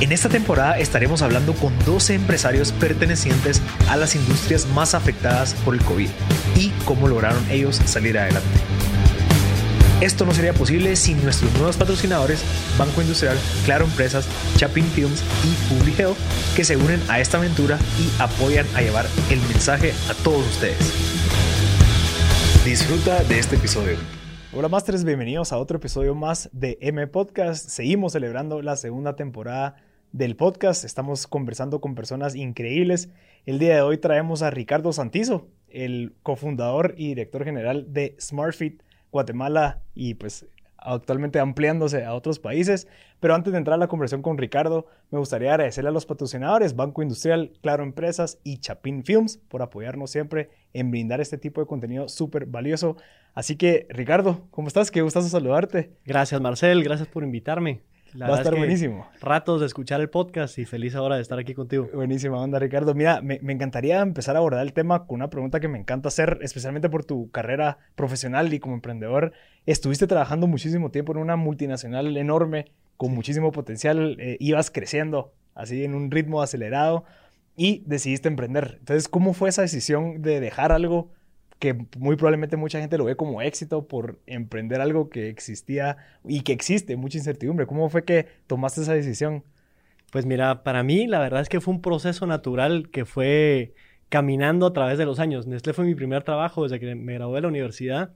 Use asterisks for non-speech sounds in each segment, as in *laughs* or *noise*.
En esta temporada estaremos hablando con 12 empresarios pertenecientes a las industrias más afectadas por el COVID y cómo lograron ellos salir adelante. Esto no sería posible sin nuestros nuevos patrocinadores Banco Industrial, Claro Empresas, Chapin Films y Public Health que se unen a esta aventura y apoyan a llevar el mensaje a todos ustedes. Disfruta de este episodio. Hola Masters, bienvenidos a otro episodio más de M Podcast. Seguimos celebrando la segunda temporada del podcast. Estamos conversando con personas increíbles. El día de hoy traemos a Ricardo Santizo, el cofundador y director general de SmartFit Guatemala y pues actualmente ampliándose a otros países. Pero antes de entrar a la conversación con Ricardo, me gustaría agradecerle a los patrocinadores Banco Industrial, Claro Empresas y Chapin Films por apoyarnos siempre en brindar este tipo de contenido súper valioso. Así que, Ricardo, ¿cómo estás? Qué gustazo saludarte. Gracias, Marcel. Gracias por invitarme. Va a estar buenísimo. Ratos de escuchar el podcast y feliz ahora de estar aquí contigo. Buenísima onda, Ricardo. Mira, me, me, encantaría empezar a abordar el tema con una pregunta que me encanta hacer, especialmente por tu carrera profesional y como emprendedor. Estuviste trabajando muchísimo tiempo en una multinacional enorme, con muchísimo potencial, eh, ibas creciendo así en un ritmo acelerado y decidiste emprender. Entonces, ¿cómo fue esa decisión de dejar algo que muy probablemente mucha gente lo ve como éxito por emprender algo que existía y que existe, mucha incertidumbre. ¿Cómo fue que tomaste esa decisión? Pues mira, para mí la verdad es que fue un proceso natural que fue caminando a través de los años. Nestlé fue mi primer trabajo desde que me gradué de la universidad.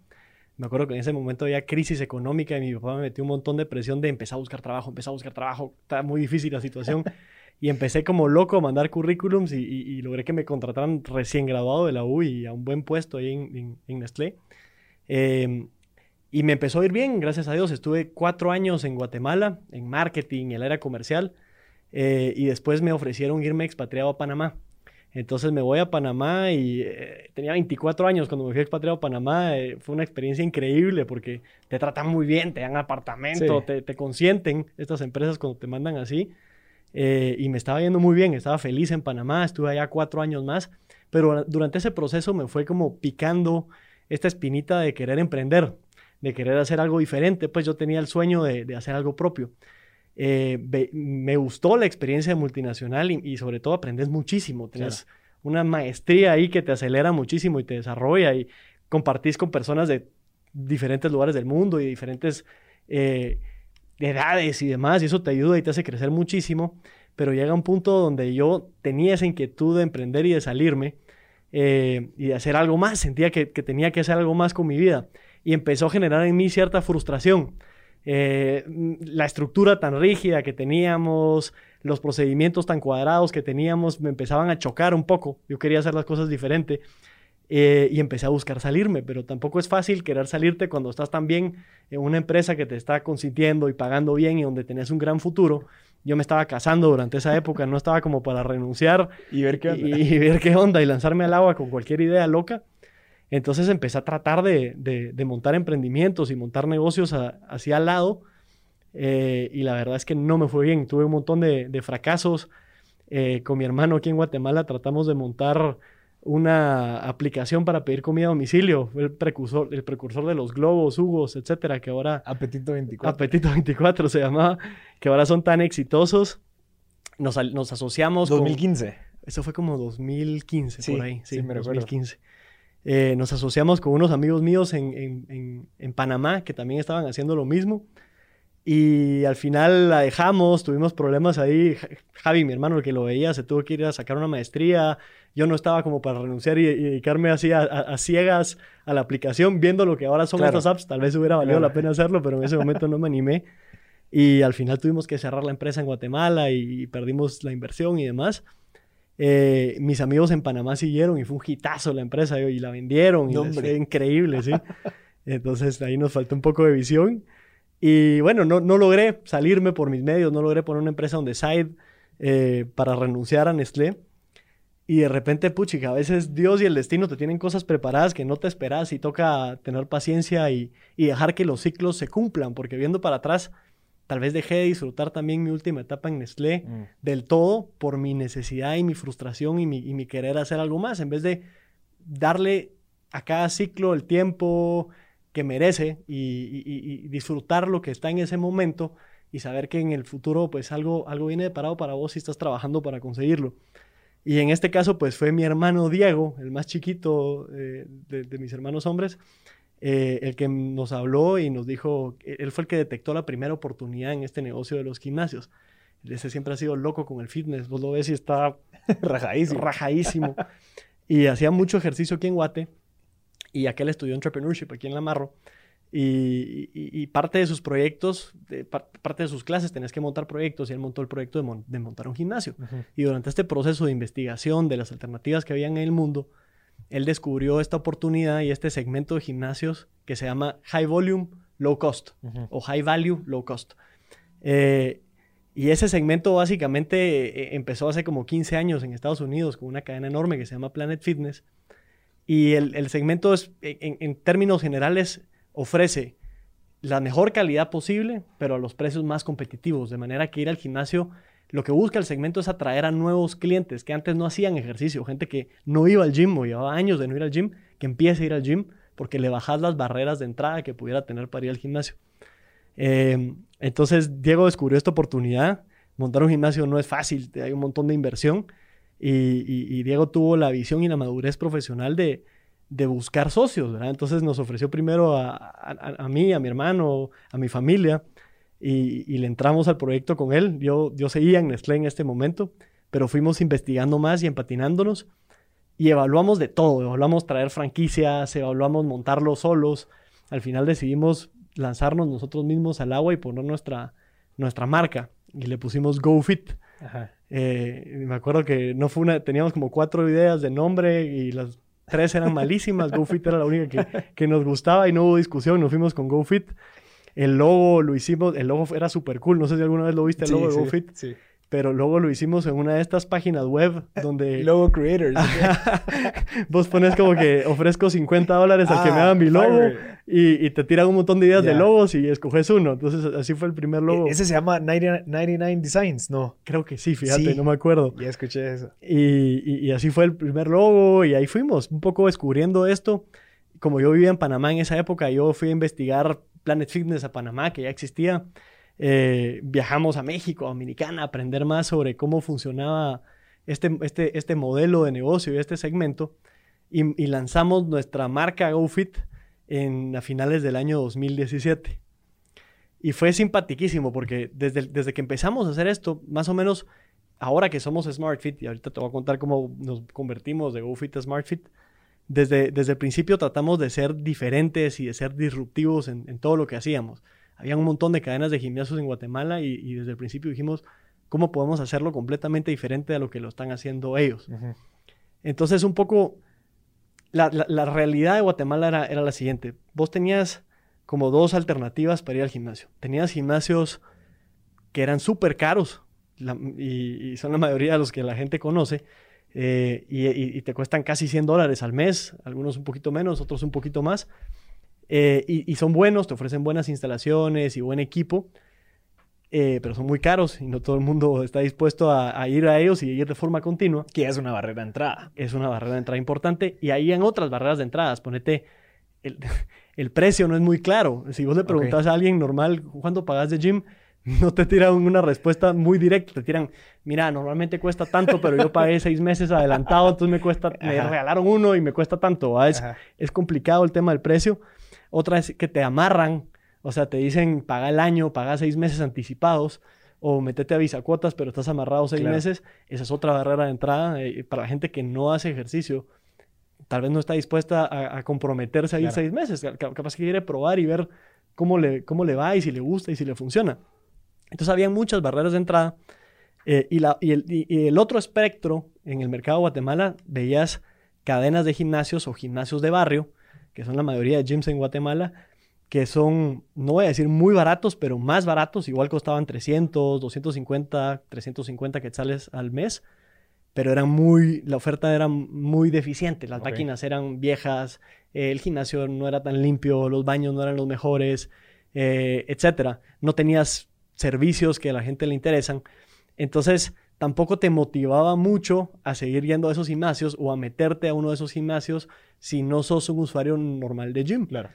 Me acuerdo que en ese momento había crisis económica y mi papá me metió un montón de presión de empezar a buscar trabajo, empezar a buscar trabajo. Está muy difícil la situación. *laughs* y empecé como loco a mandar currículums y, logré que me contrataran recién graduado de la U y a un buen puesto ahí en, Nestlé. Em, y me empezó a ir bien, gracias a Dios. Estuve cuatro años en Guatemala, en marketing, en el área comercial, eh, y después me ofrecieron irme expatriado a Panamá. Entonces me voy a Panamá y eh, tenía 24 años cuando me fui expatriado a Panamá. Eh, fue una experiencia increíble porque te tratan muy bien, te dan apartamento, te, te consienten estas empresas cuando te mandan así. Eh, y me estaba yendo muy bien, estaba feliz en Panamá, estuve allá cuatro años más, pero durante ese proceso me fue como picando esta espinita de querer emprender, de querer hacer algo diferente, pues yo tenía el sueño de, hacer algo propio. Eh, me gustó la experiencia de multinacional y, sobre todo aprendes muchísimo, tienes una maestría ahí que te acelera muchísimo y te desarrolla y compartís con personas de diferentes lugares del mundo y diferentes... Eh, edades y demás, y eso te ayuda y te hace crecer muchísimo, pero llega un punto donde yo tenía esa inquietud de emprender y de salirme eh, y de hacer algo más, sentía que, tenía que hacer algo más con mi vida y empezó a generar en mí cierta frustración. Eh, la estructura tan rígida que teníamos, los procedimientos tan cuadrados que teníamos, me empezaban a chocar un poco. Yo quería hacer las cosas diferente eh, y empecé a buscar salirme, pero tampoco es fácil querer salirte cuando estás tan bien en una empresa que te está consintiendo y pagando bien y donde tenés un gran futuro. Yo me estaba casando durante esa época, no estaba como para renunciar y ver qué onda y, ver qué onda y lanzarme al agua con cualquier idea loca. Entonces empecé a tratar de, de, montar emprendimientos y montar negocios hacia al lado. Eh, y la verdad es que no me fue bien. Tuve un montón de, de fracasos. Eh, con mi hermano aquí en Guatemala tratamos de montar una aplicación para pedir comida a domicilio, el precursor, el precursor de los globos, hugos, etcétera, que ahora... Apetito 24. Apetito 24 se llamaba, que ahora son tan exitosos. Nos, nos asociamos 2015. eso fue como 2015, por ahí. Sí, me 2015. Eh, nos asociamos con unos amigos míos en, en, en Panamá que también estaban haciendo lo mismo. Y al final la dejamos, tuvimos problemas ahí. Javi, mi hermano, el que lo veía, se tuvo que ir a sacar una maestría. Yo no estaba como para renunciar y, dedicarme así a, ciegas a la aplicación, viendo lo que ahora son estas apps. Tal vez hubiera valido la pena hacerlo, pero en ese momento no me animé. Y al final tuvimos que cerrar la empresa en Guatemala y, perdimos la inversión y demás. Eh, mis amigos en Panamá siguieron y fue un hitazo la empresa y la vendieron. Y fue increíble, sí. *laughs* Entonces ahí nos faltó un poco de visión. Y bueno, no, no logré salirme por mis medios, no logré poner una empresa donde side. eh, para renunciar a Nestlé. Y de repente, puchica, a veces Dios y el destino te tienen cosas preparadas que no te esperas y toca tener paciencia y, y dejar que los ciclos se cumplan, porque viendo para atrás, tal vez dejé de disfrutar también mi última etapa en Nestlé Mm. del todo por mi necesidad y mi frustración y mi, y mi querer hacer algo más, en vez de darle a cada ciclo el tiempo que merece y, y- y- y disfrutar lo que está en ese momento y saber que en el futuro pues algo, algo viene deparado para vos si estás trabajando para conseguirlo. Y en este caso pues fue mi hermano Diego, el más chiquito eh, de, de mis hermanos hombres, eh, el que nos habló y nos dijo, él fue el que detectó la primera oportunidad en este negocio de los gimnasios. Ese siempre ha sido loco con el fitness, vos lo ves y está *laughs* Rajadísimo. rajadísimo. y hacía mucho ejercicio aquí en Guate. Y aquel estudió entrepreneurship aquí en La Marro. Y, y- y parte de sus proyectos, de, par- parte de sus clases, tenés que montar proyectos. Y él montó el proyecto de, mon- de montar un gimnasio. Y durante este proceso de investigación de las alternativas que había en el mundo, él descubrió esta oportunidad y este segmento de gimnasios que se llama High Volume, Low Cost o High Value, Low Cost. Eh, y ese segmento básicamente eh, empezó hace como 15 años en Estados Unidos con una cadena enorme que se llama Planet Fitness. Y el, el segmento es, en, términos generales ofrece la mejor calidad posible, pero a los precios más competitivos. De manera que ir al gimnasio, lo que busca el segmento es atraer a nuevos clientes que antes no hacían ejercicio, gente que no iba al gym o llevaba años de no ir al gym, que empiece a ir al gym porque le bajas las barreras de entrada que pudiera tener para ir al gimnasio. Eh, entonces Diego descubrió esta oportunidad. Montar un gimnasio no es fácil, hay un montón de inversión. Y, Diego tuvo la visión y la madurez profesional de, buscar socios, ¿verdad? Entonces nos ofreció primero a, a- a mí, a mi hermano, a mi familia, y, y le entramos al proyecto con él. Yo, yo seguía en Nestlé en este momento, pero fuimos investigando más y empatinándonos y evaluamos de todo. Evaluamos traer franquicias, evaluamos montarlo solos. Al final decidimos lanzarnos nosotros mismos al agua y poner nuestra, nuestra marca. Y le pusimos GoFit. Ajá. Eh, me acuerdo que no fue una, teníamos como cuatro ideas de nombre y las tres eran malísimas. *laughs* GoFit era la única que, que nos gustaba y no hubo discusión. Nos fuimos con GoFit. El logo lo hicimos, el logo era súper cool. No sé si alguna vez lo viste, el Sí, logo de sí, GoFit. sí. Pero luego lo hicimos en una de estas páginas web donde *laughs* Logo Creators. *laughs* vos pones como que ofrezco 50 dólares al que me Ah, haga mi logo y, y te tiran un montón de ideas de Ya. logos y escoges uno. Entonces así fue el primer logo. E- Ese se llama 90 99 Designs, ¿no? Creo que sí, fíjate, Sí. no me acuerdo. Ya escuché eso. Y, y- y así fue el primer logo y ahí fuimos, un poco descubriendo esto. Como yo vivía en Panamá en esa época, yo fui a investigar Planet Fitness a Panamá, que ya existía. Eh, viajamos a México, a Dominicana, a aprender más sobre cómo funcionaba este, este, este modelo de negocio y este segmento. Y, lanzamos nuestra marca GoFit en, a finales del año 2017. Y fue simpaticísimo porque desde, desde que empezamos a hacer esto, más o menos ahora que somos SmartFit, y ahorita te voy a contar cómo nos convertimos de GoFit a SmartFit, desde, desde el principio tratamos de ser diferentes y de ser disruptivos en todo lo que hacíamos. Había un montón de cadenas de gimnasios en Guatemala y, y desde el principio dijimos, ¿cómo podemos hacerlo completamente diferente a lo que lo están haciendo ellos? Ujú. Entonces, un poco, la, la- la realidad de Guatemala era, era la siguiente. Vos tenías como dos alternativas para ir al gimnasio. Tenías gimnasios que eran súper caros la- y, y son la mayoría de los que la gente conoce. eh, y, y- y te cuestan casi 100 dólares al mes, algunos un poquito menos, otros un poquito más. Eh, y, y son buenos, te ofrecen buenas instalaciones y buen equipo, eh, pero son muy caros y no todo el mundo está dispuesto a, a ir a ellos y ir de forma continua Que es una barrera de entrada. es una barrera de entrada importante. Y ahí en otras barreras de entradas, ponete, el, *laughs* el precio no es muy claro. Si vos le preguntas a alguien normal, ¿cuánto pagas de gym? *laughs* No te tiran una respuesta muy directa. Te tiran, mira, normalmente cuesta tanto, pero yo pagué seis meses adelantado, entonces me cuesta, me Ajá. regalaron uno y me cuesta tanto. Es, es complicado el tema del precio. Otra es que te amarran, o sea, te dicen, paga el año, paga seis meses anticipados, o metete a visacuotas, pero estás amarrado seis Claro. meses. Esa es otra barrera de entrada eh, para la gente que no hace ejercicio. Tal vez no está dispuesta a, a comprometerse a ir Claro. seis meses. Ca- Capaz que quiere probar y ver cómo le, cómo le va y si le gusta y si le funciona. Entonces había muchas barreras de entrada. eh, y, la- y el, y- y el otro espectro en el mercado de Guatemala, veías cadenas de gimnasios o gimnasios de barrio, que son la mayoría de gyms en Guatemala, que son, no voy a decir muy baratos, pero más baratos, igual costaban 300, 250, 350 quetzales al mes, pero eran muy, la oferta era muy deficiente, las Ok. máquinas eran viejas, eh, el gimnasio no era tan limpio, los baños no eran los mejores, eh, etcétera. No tenías servicios que a la gente le interesan. Entonces, tampoco te motivaba mucho a seguir yendo a esos gimnasios o a meterte a uno de esos gimnasios si no sos un usuario normal de gym. Claro.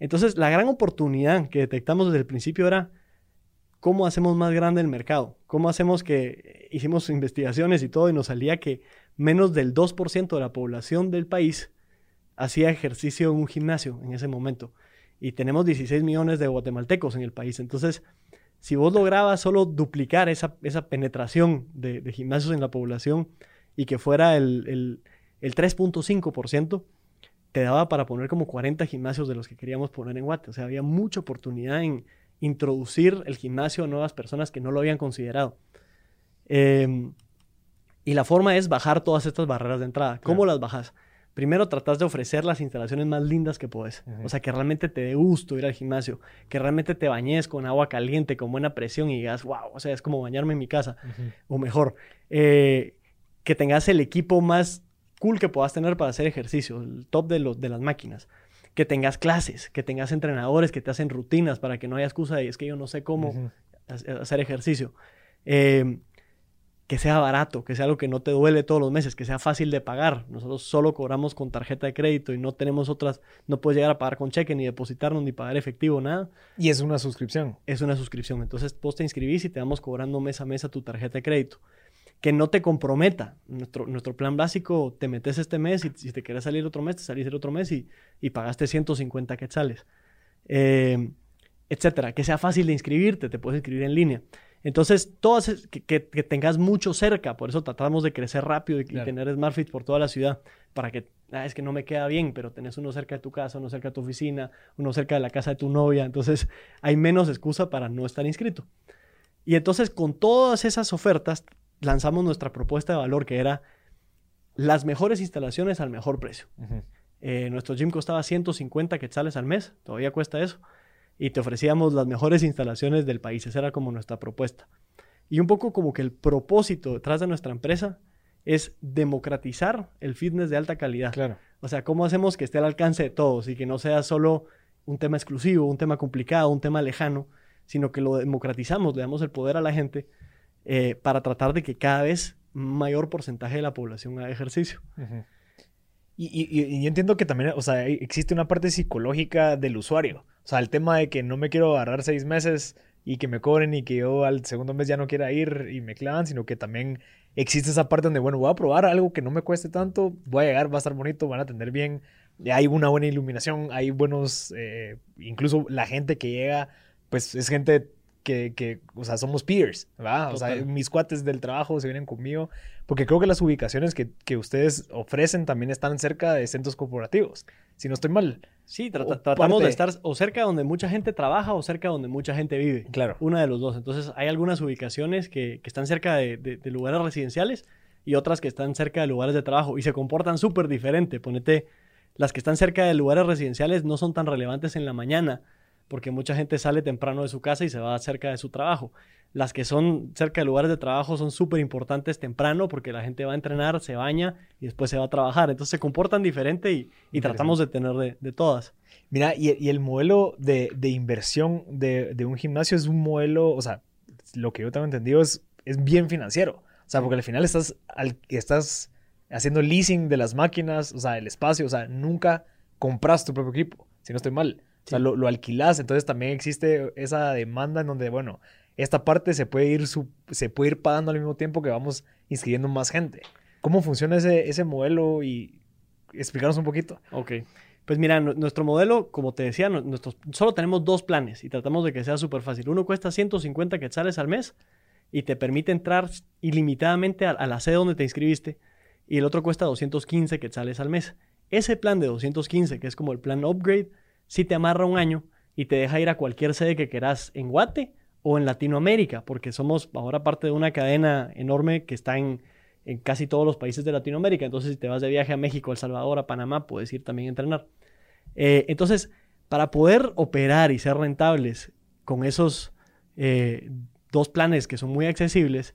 Entonces, la gran oportunidad que detectamos desde el principio era cómo hacemos más grande el mercado, cómo hacemos que hicimos investigaciones y todo y nos salía que menos del 2% de la población del país hacía ejercicio en un gimnasio en ese momento. Y tenemos 16 millones de guatemaltecos en el país. Entonces, si vos lograbas solo duplicar esa, esa penetración de, de gimnasios en la población y que fuera el, el, el 3.5%, te daba para poner como 40 gimnasios de los que queríamos poner en Guate. O sea, había mucha oportunidad en introducir el gimnasio a nuevas personas que no lo habían considerado. Eh, y la forma es bajar todas estas barreras de entrada. ¿Cómo Claro. las bajas? Primero tratas de ofrecer las instalaciones más lindas que puedes. O sea, que realmente te dé gusto ir al gimnasio, que realmente te bañes con agua caliente, con buena presión y digas, wow, o sea, es como bañarme en mi casa. O mejor, eh, que tengas el equipo más cool que puedas tener para hacer ejercicio, el top de, los, de las máquinas, que tengas clases, que tengas entrenadores que te hacen rutinas para que no haya excusa de es que yo no sé cómo hacer ejercicio, Eh, que sea barato, que sea algo que no te duele todos los meses, que sea fácil de pagar. Nosotros solo cobramos con tarjeta de crédito y no tenemos otras, no puedes llegar a pagar con cheque, ni depositarnos, ni pagar efectivo, nada Y es una suscripción. es una suscripción. Entonces vos te inscribís y te vamos cobrando mes a mes a tu tarjeta de crédito. Que no te comprometa. Nuestro, nuestro plan básico, te metes este mes y si te quieres salir otro mes, te salís el otro mes y, y pagaste 150 quetzales. Eh, etcétera. Que sea fácil de inscribirte, te puedes inscribir en línea. Entonces, todas, que, que- que tengas mucho cerca, por eso tratamos de crecer rápido y, tener SmartFit por toda la ciudad, para que, ah, es que no me queda bien, pero tenés uno cerca de tu casa, uno cerca de tu oficina, uno cerca de la casa de tu novia, entonces hay menos excusa para no estar inscrito. Y entonces, con todas esas ofertas, lanzamos nuestra propuesta de valor, que era las mejores instalaciones al mejor precio. Eh, nuestro gym costaba 150 quetzales al mes, todavía cuesta eso, y te ofrecíamos las mejores instalaciones del país, esa era como nuestra propuesta. Y un poco como que el propósito detrás de nuestra empresa es democratizar el fitness de alta calidad. Claro. O sea, ¿cómo hacemos que esté al alcance de todos y que no sea solo un tema exclusivo, un tema complicado, un tema lejano, sino que lo democratizamos, le damos el poder a la gente eh, para tratar de que cada vez mayor porcentaje de la población haga ejercicio. Y- y- y yo entiendo que también, o sea, existe una parte psicológica del usuario. O sea, el tema de que no me quiero agarrar seis meses y que me cobren y que yo al segundo mes ya no quiera ir y me clavan, sino que también existe esa parte donde, bueno, voy a probar algo que no me cueste tanto, voy a llegar, va a estar bonito, van a atender bien, hay una buena iluminación, hay buenos, eh, incluso la gente que llega, pues es gente que, que, o sea, somos peers, ¿verdad? O sea, Total. mis cuates del trabajo se vienen conmigo, porque creo que las ubicaciones que, que ustedes ofrecen también están cerca de centros corporativos, si no estoy mal. Sí, tra- tratamos parte- de estar o cerca donde mucha gente trabaja o cerca donde mucha gente vive. Claro. Una de los dos. Entonces, hay algunas ubicaciones que, que están cerca de, de- de lugares residenciales y otras que están cerca de lugares de trabajo y se comportan súper diferente. Ponete, las que están cerca de lugares residenciales no son tan relevantes en la mañana porque mucha gente sale temprano de su casa y se va cerca de su trabajo. Las que son cerca de lugares de trabajo son súper importantes temprano porque la gente va a entrenar, se baña y después se va a trabajar. Entonces se comportan diferente y, y tratamos de tener de, de todas. Mira, y, y el modelo de, de inversión de, de un gimnasio es un modelo, o sea, lo que yo tengo entendido es, es bien financiero. O sea, porque al final estás, al- estás haciendo leasing de las máquinas, o sea, el espacio, o sea, nunca compras tu propio equipo, si no estoy mal. O sea, lo, lo alquilas, entonces también existe esa demanda en donde, bueno, esta parte se puede ir, su- se puede ir pagando al mismo tiempo que vamos inscribiendo más gente. ¿Cómo funciona ese, ese modelo? Y explicarnos un poquito. Ok. Pues mira, nu- nuestro modelo, como te decía, nu- nuestros, solo tenemos dos planes y tratamos de que sea súper fácil. Uno cuesta 150 quetzales al mes y te permite entrar ilimitadamente a, a la sede donde te inscribiste y el otro cuesta 215 quetzales al mes. Ese plan de 215, que es como el plan upgrade, sí te amarra un año y te deja ir a cualquier sede que quieras en Guate o en Latinoamérica, porque somos ahora parte de una cadena enorme que está en, en casi todos los países de Latinoamérica. Entonces, si te vas de viaje a México, El Salvador, a Panamá, puedes ir también a entrenar. Eh, entonces, Para poder operar y ser rentables con esos eh, dos planes que son muy accesibles,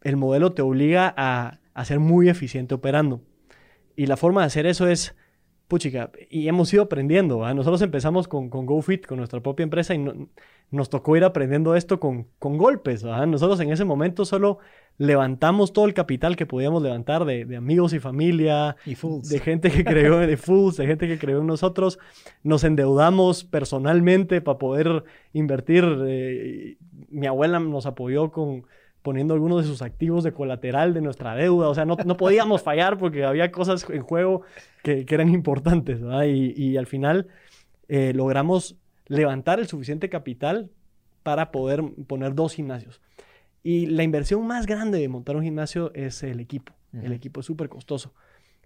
el modelo te obliga a, a ser muy eficiente operando. Y la forma de hacer eso es puchica, y hemos ido aprendiendo. Nosotros empezamos con, con GoFit, con nuestra propia empresa, y nos tocó ir aprendiendo esto con, con golpes. Nosotros en ese momento solo levantamos todo el capital que podíamos levantar de, de amigos y familia, y de gente que creyó de fools, de gente que creyó en nosotros. Nos endeudamos personalmente para poder invertir. Eh, mi abuela nos apoyó con poniendo algunos de sus activos de colateral de nuestra deuda. O sea, no, no podíamos fallar porque había cosas en juego que, que eran importantes. Y, y, al final eh, logramos levantar el suficiente capital para poder poner dos gimnasios. Y la inversión más grande de montar un gimnasio es el equipo. El equipo es súper costoso.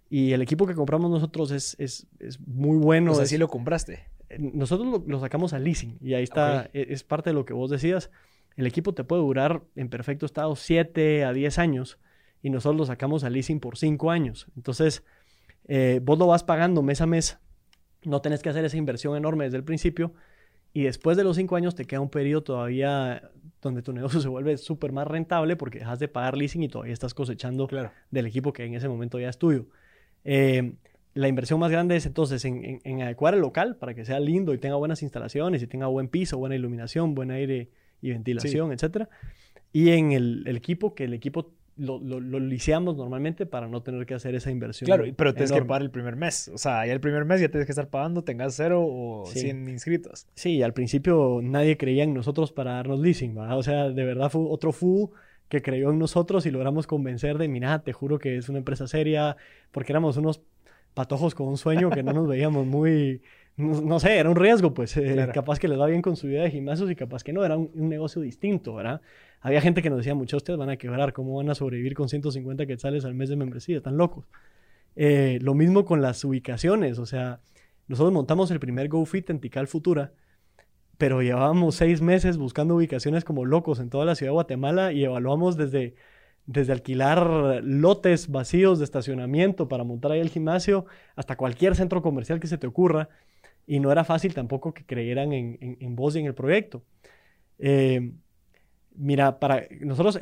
Y el equipo que compramos nosotros es, es, es muy bueno. O sea, sí lo compraste. Nosotros lo, lo, sacamos al leasing y ahí está, e, es parte de lo que vos decías el equipo te puede durar en perfecto estado 7 a 10 años y nosotros lo sacamos al leasing por 5 años. Entonces, eh, vos lo vas pagando mes a mes, no tenés que hacer esa inversión enorme desde el principio y después de los 5 años te queda un periodo todavía donde tu *laughs* negocio se vuelve súper más rentable porque dejas de pagar leasing y todavía estás cosechando del equipo que en ese momento ya es tuyo. Eh, la inversión más grande es entonces en, en, adecuar el local para que sea lindo y tenga buenas instalaciones y tenga buen piso, buena iluminación, buen aire y ventilación, etcétera. Y en el, equipo, que el equipo lo, lo, liciamos normalmente para no tener que hacer esa inversión. Claro, pero tienes que pagar el primer mes. O sea, ya el primer mes ya tienes que estar pagando, tengas cero o 100 inscritos. Sí, al principio nadie creía en nosotros para darnos leasing, ¿verdad? O sea, de verdad fue otro FU que creyó en nosotros y logramos convencer de, mira, te juro que es una empresa seria, porque éramos unos patojos con un sueño que no nos veíamos muy no, sé, era un riesgo, pues. Eh, capaz que les va bien con su vida de gimnasios y capaz que no, era un, negocio distinto, ¿verdad? Había gente que nos decía, muchos ustedes van a quebrar, ¿cómo van a sobrevivir con 150 quetzales al mes de membresía? Están locos. Eh, lo mismo con las ubicaciones, o sea, nosotros montamos el primer GoFit en Tikal Futura, pero llevábamos seis meses buscando ubicaciones como locos en toda la ciudad de Guatemala y evaluamos desde, desde alquilar lotes vacíos de estacionamiento para montar ahí el gimnasio hasta cualquier centro comercial que se te ocurra y no era fácil tampoco que creyeran en, en, vos y en el proyecto. Eh, mira, para nosotros,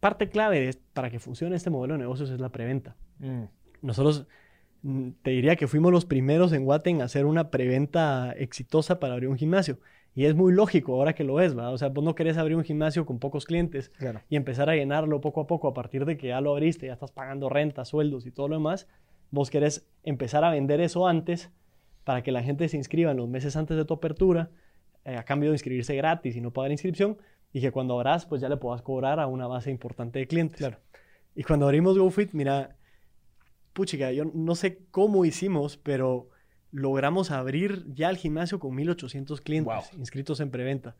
parte clave para que funcione este modelo de negocios es la preventa. Mm. Nosotros, mm, te diría que fuimos los primeros en Guate en hacer una preventa exitosa para abrir un gimnasio. Y es muy lógico ahora que lo es, ¿verdad? O sea, vos no querés abrir un gimnasio con pocos clientes y empezar a llenarlo poco a poco a partir de que ya lo abriste, ya estás pagando renta, sueldos y todo lo demás. Vos querés empezar a vender eso antes para que la gente se inscriba en los meses antes de tu apertura, eh, a cambio de inscribirse gratis y no pagar inscripción, y que cuando abras, pues ya le puedas cobrar a una base importante de clientes. Claro. Y cuando abrimos GoFit, mira, puchica, yo no sé cómo hicimos, pero logramos abrir ya el gimnasio con 1800 clientes inscritos en preventa.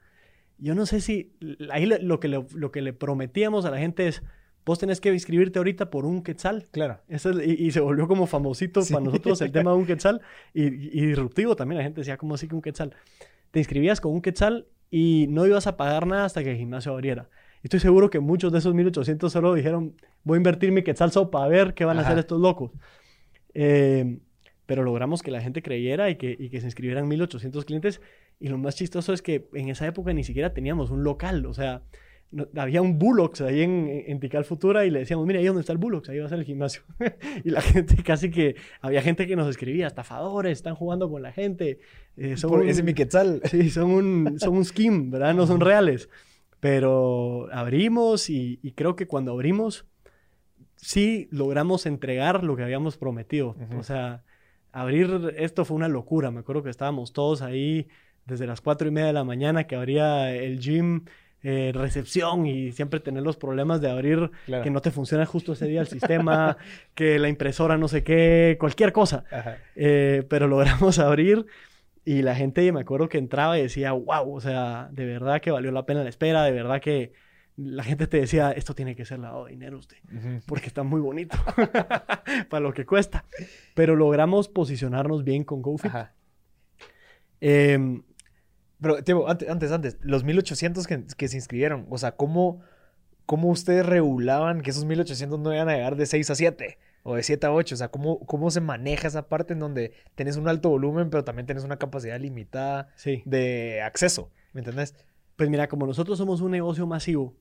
Yo no sé si ahí lo que, lo que le prometíamos a la gente es, vos tenés que inscribirte ahorita por un quetzal. Claro. y, se volvió como famosito para nosotros el tema de un quetzal y, disruptivo también. La gente decía, ¿cómo así que un quetzal? Te inscribías con un quetzal y no ibas a pagar nada hasta que el gimnasio abriera. Estoy seguro que muchos de esos 1800 solo dijeron, voy a invertir mi quetzal solo para ver qué van a hacer estos locos. Eh, pero logramos que la gente creyera y que, y que se inscribieran 1800 clientes. Y lo más chistoso es que en esa época ni siquiera teníamos un local. O sea, había un Bullocks ahí en, en Tical Futura y le decíamos, mira, ahí donde está el Bullocks, ahí va a ser el gimnasio. *laughs* y la gente casi que, había gente que nos escribía, estafadores, están jugando con la gente. Eh, son ese mi quetzal. *laughs* Sí, son un, son un skim, ¿verdad? No son reales. Pero abrimos y, creo que cuando abrimos, sí logramos entregar lo que habíamos prometido. O sea, abrir esto fue una locura. Me acuerdo que estábamos todos ahí desde las cuatro y media de la mañana que abría el gym eh, recepción y siempre tener los problemas de abrir que no te funciona justo ese día el *laughs* sistema, que la impresora no sé qué, cualquier cosa. Eh, pero logramos abrir y la gente, me acuerdo que entraba y decía, wow, o sea, de verdad que valió la pena la espera, de verdad que la gente te decía, esto tiene que ser lavado de dinero usted, porque está muy bonito *laughs* para lo que cuesta. Pero logramos posicionarnos bien con GoFit. Eh, pero, antes, antes, los 1800 que, que, se inscribieron, o sea, ¿cómo, ¿cómo ustedes regulaban que esos 1800 no iban a llegar de 6 a 7? o de 7 a 8? O sea, ¿cómo, ¿cómo se maneja esa parte en donde tenés un alto volumen, pero también tenés una capacidad limitada Sí. de acceso? ¿Me entendés? Pues mira, como nosotros somos un negocio masivo,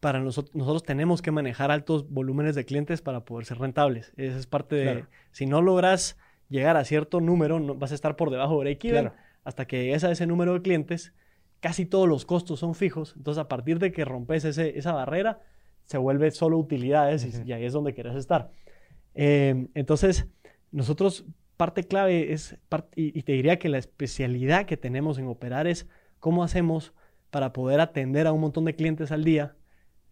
para nosotros, nosotros tenemos que manejar altos volúmenes de clientes para poder ser rentables. Esa es parte de... Claro. Si no logras llegar a cierto número, no, vas a estar por debajo de break-even. Claro. Hasta que llegues a ese número de clientes, casi todos los costos son fijos. Entonces, a partir de que rompes ese, esa barrera, se vuelve solo utilidades y- y, ahí es donde querés estar. Eh, entonces, nosotros, parte clave es, par- y, y te diría que la especialidad que tenemos en operar es cómo hacemos para poder atender a un montón de clientes al día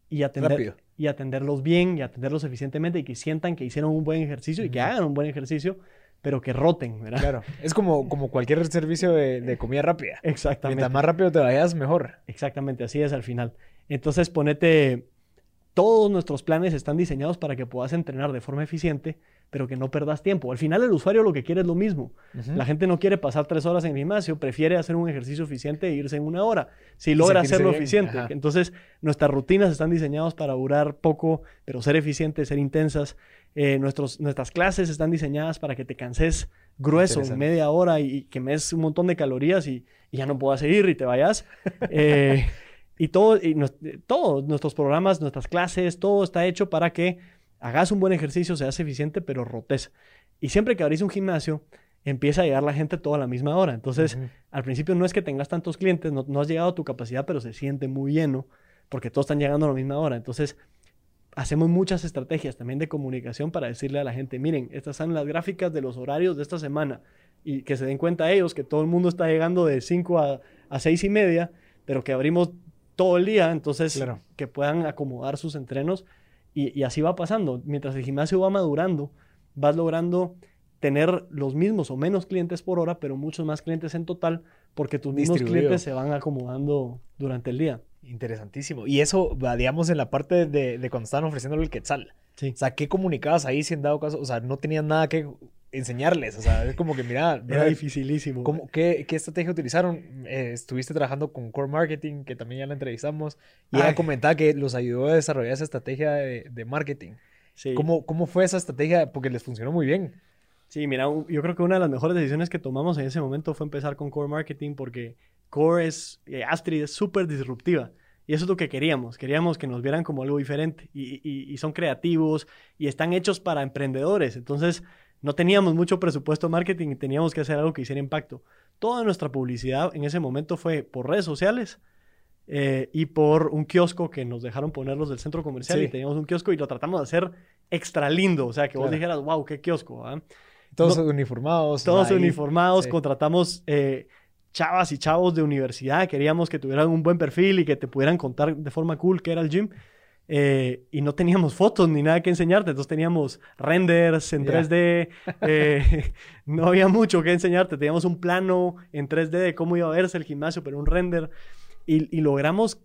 y atender, y atenderlos bien y atenderlos eficientemente y que sientan que hicieron un buen ejercicio y que hagan un buen ejercicio, pero que roten, ¿verdad? Claro. Es como, como cualquier servicio de, de comida rápida. Exactamente. Mientras más rápido te vayas, mejor. Exactamente, así es al final. Entonces, ponete, todos nuestros planes están diseñados para que puedas entrenar de forma eficiente, pero que no perdas tiempo. Al final el usuario lo que quiere es lo mismo. La gente no quiere pasar tres horas en el gimnasio, prefiere hacer un ejercicio eficiente e irse en una hora. Si logra hacerlo bien, eficiente. ajá. Entonces, nuestras rutinas están diseñadas para durar poco, pero ser eficientes, ser intensas. Eh, nuestros, nuestras clases están diseñadas para que te canses grueso media hora y, y quemes un montón de calorías y, y ya no puedas seguir y te vayas. *laughs* Eh, y todo, y nos- eh, todos nuestros programas, nuestras clases, todo está hecho para que hagas un buen ejercicio, seas eficiente, pero rotes. Y siempre que abrís un gimnasio, empieza a llegar la gente toda a la misma hora. Entonces, al principio no es que tengas tantos clientes, no, no has llegado a tu capacidad, pero se siente muy lleno porque todos están llegando a la misma hora. Entonces, hacemos muchas estrategias también de comunicación para decirle a la gente, miren, estas son las gráficas de los horarios de esta semana y que se den cuenta ellos que todo el mundo está llegando de 5 a, a 6 y media, pero que abrimos todo el día, entonces Claro. que puedan acomodar sus entrenos y, y así va pasando. Mientras el gimnasio va madurando, vas logrando tener los mismos o menos clientes por hora, pero muchos más clientes en total, porque tus mismos clientes se van acomodando durante el día. Interesantísimo. Y eso, digamos, en la parte de, de cuando estaban ofreciéndole el quetzal. Sí. O sea, ¿qué comunicabas ahí si en dado caso? O sea, no tenían nada que enseñarles. O sea, es como que, mira, Era dificilísimo. ¿cómo- qué, qué estrategia utilizaron? Eh, estuviste trabajando con Core Marketing, que también ya la entrevistamos, y ella comentaba que los ayudó a desarrollar esa estrategia de, de marketing. Sí. ¿Cómo, ¿Cómo fue esa estrategia? Porque les funcionó muy bien. Sí, mira, yo creo que una de las mejores decisiones que tomamos en ese momento fue empezar con Core Marketing porque Core es, eh, Astrid es súper disruptiva. Y eso es lo que queríamos. Queríamos que nos vieran como algo diferente. Y, y- y son creativos y están hechos para emprendedores. Entonces, no teníamos mucho presupuesto de marketing y teníamos que hacer algo que hiciera impacto. Toda nuestra publicidad en ese momento fue por redes sociales eh, y por un kiosco que nos dejaron poner los del centro comercial. Sí. Y teníamos un kiosco y lo tratamos de hacer extra lindo. O sea, que vos Claro. dijeras, wow, qué kiosco. ¿ah?". Todos No- uniformados. Todos ahí. uniformados, sí. contratamos eh, chavas y chavos de universidad, queríamos que tuvieran un buen perfil y que te pudieran contar de forma cool qué era el gym. Eh, y no teníamos *laughs* fotos ni nada que enseñarte, entonces teníamos renders en Ya. 3D, eh, *laughs* no había mucho que enseñarte, teníamos un plano en 3D de cómo iba a verse el gimnasio, pero un render, y, y logramos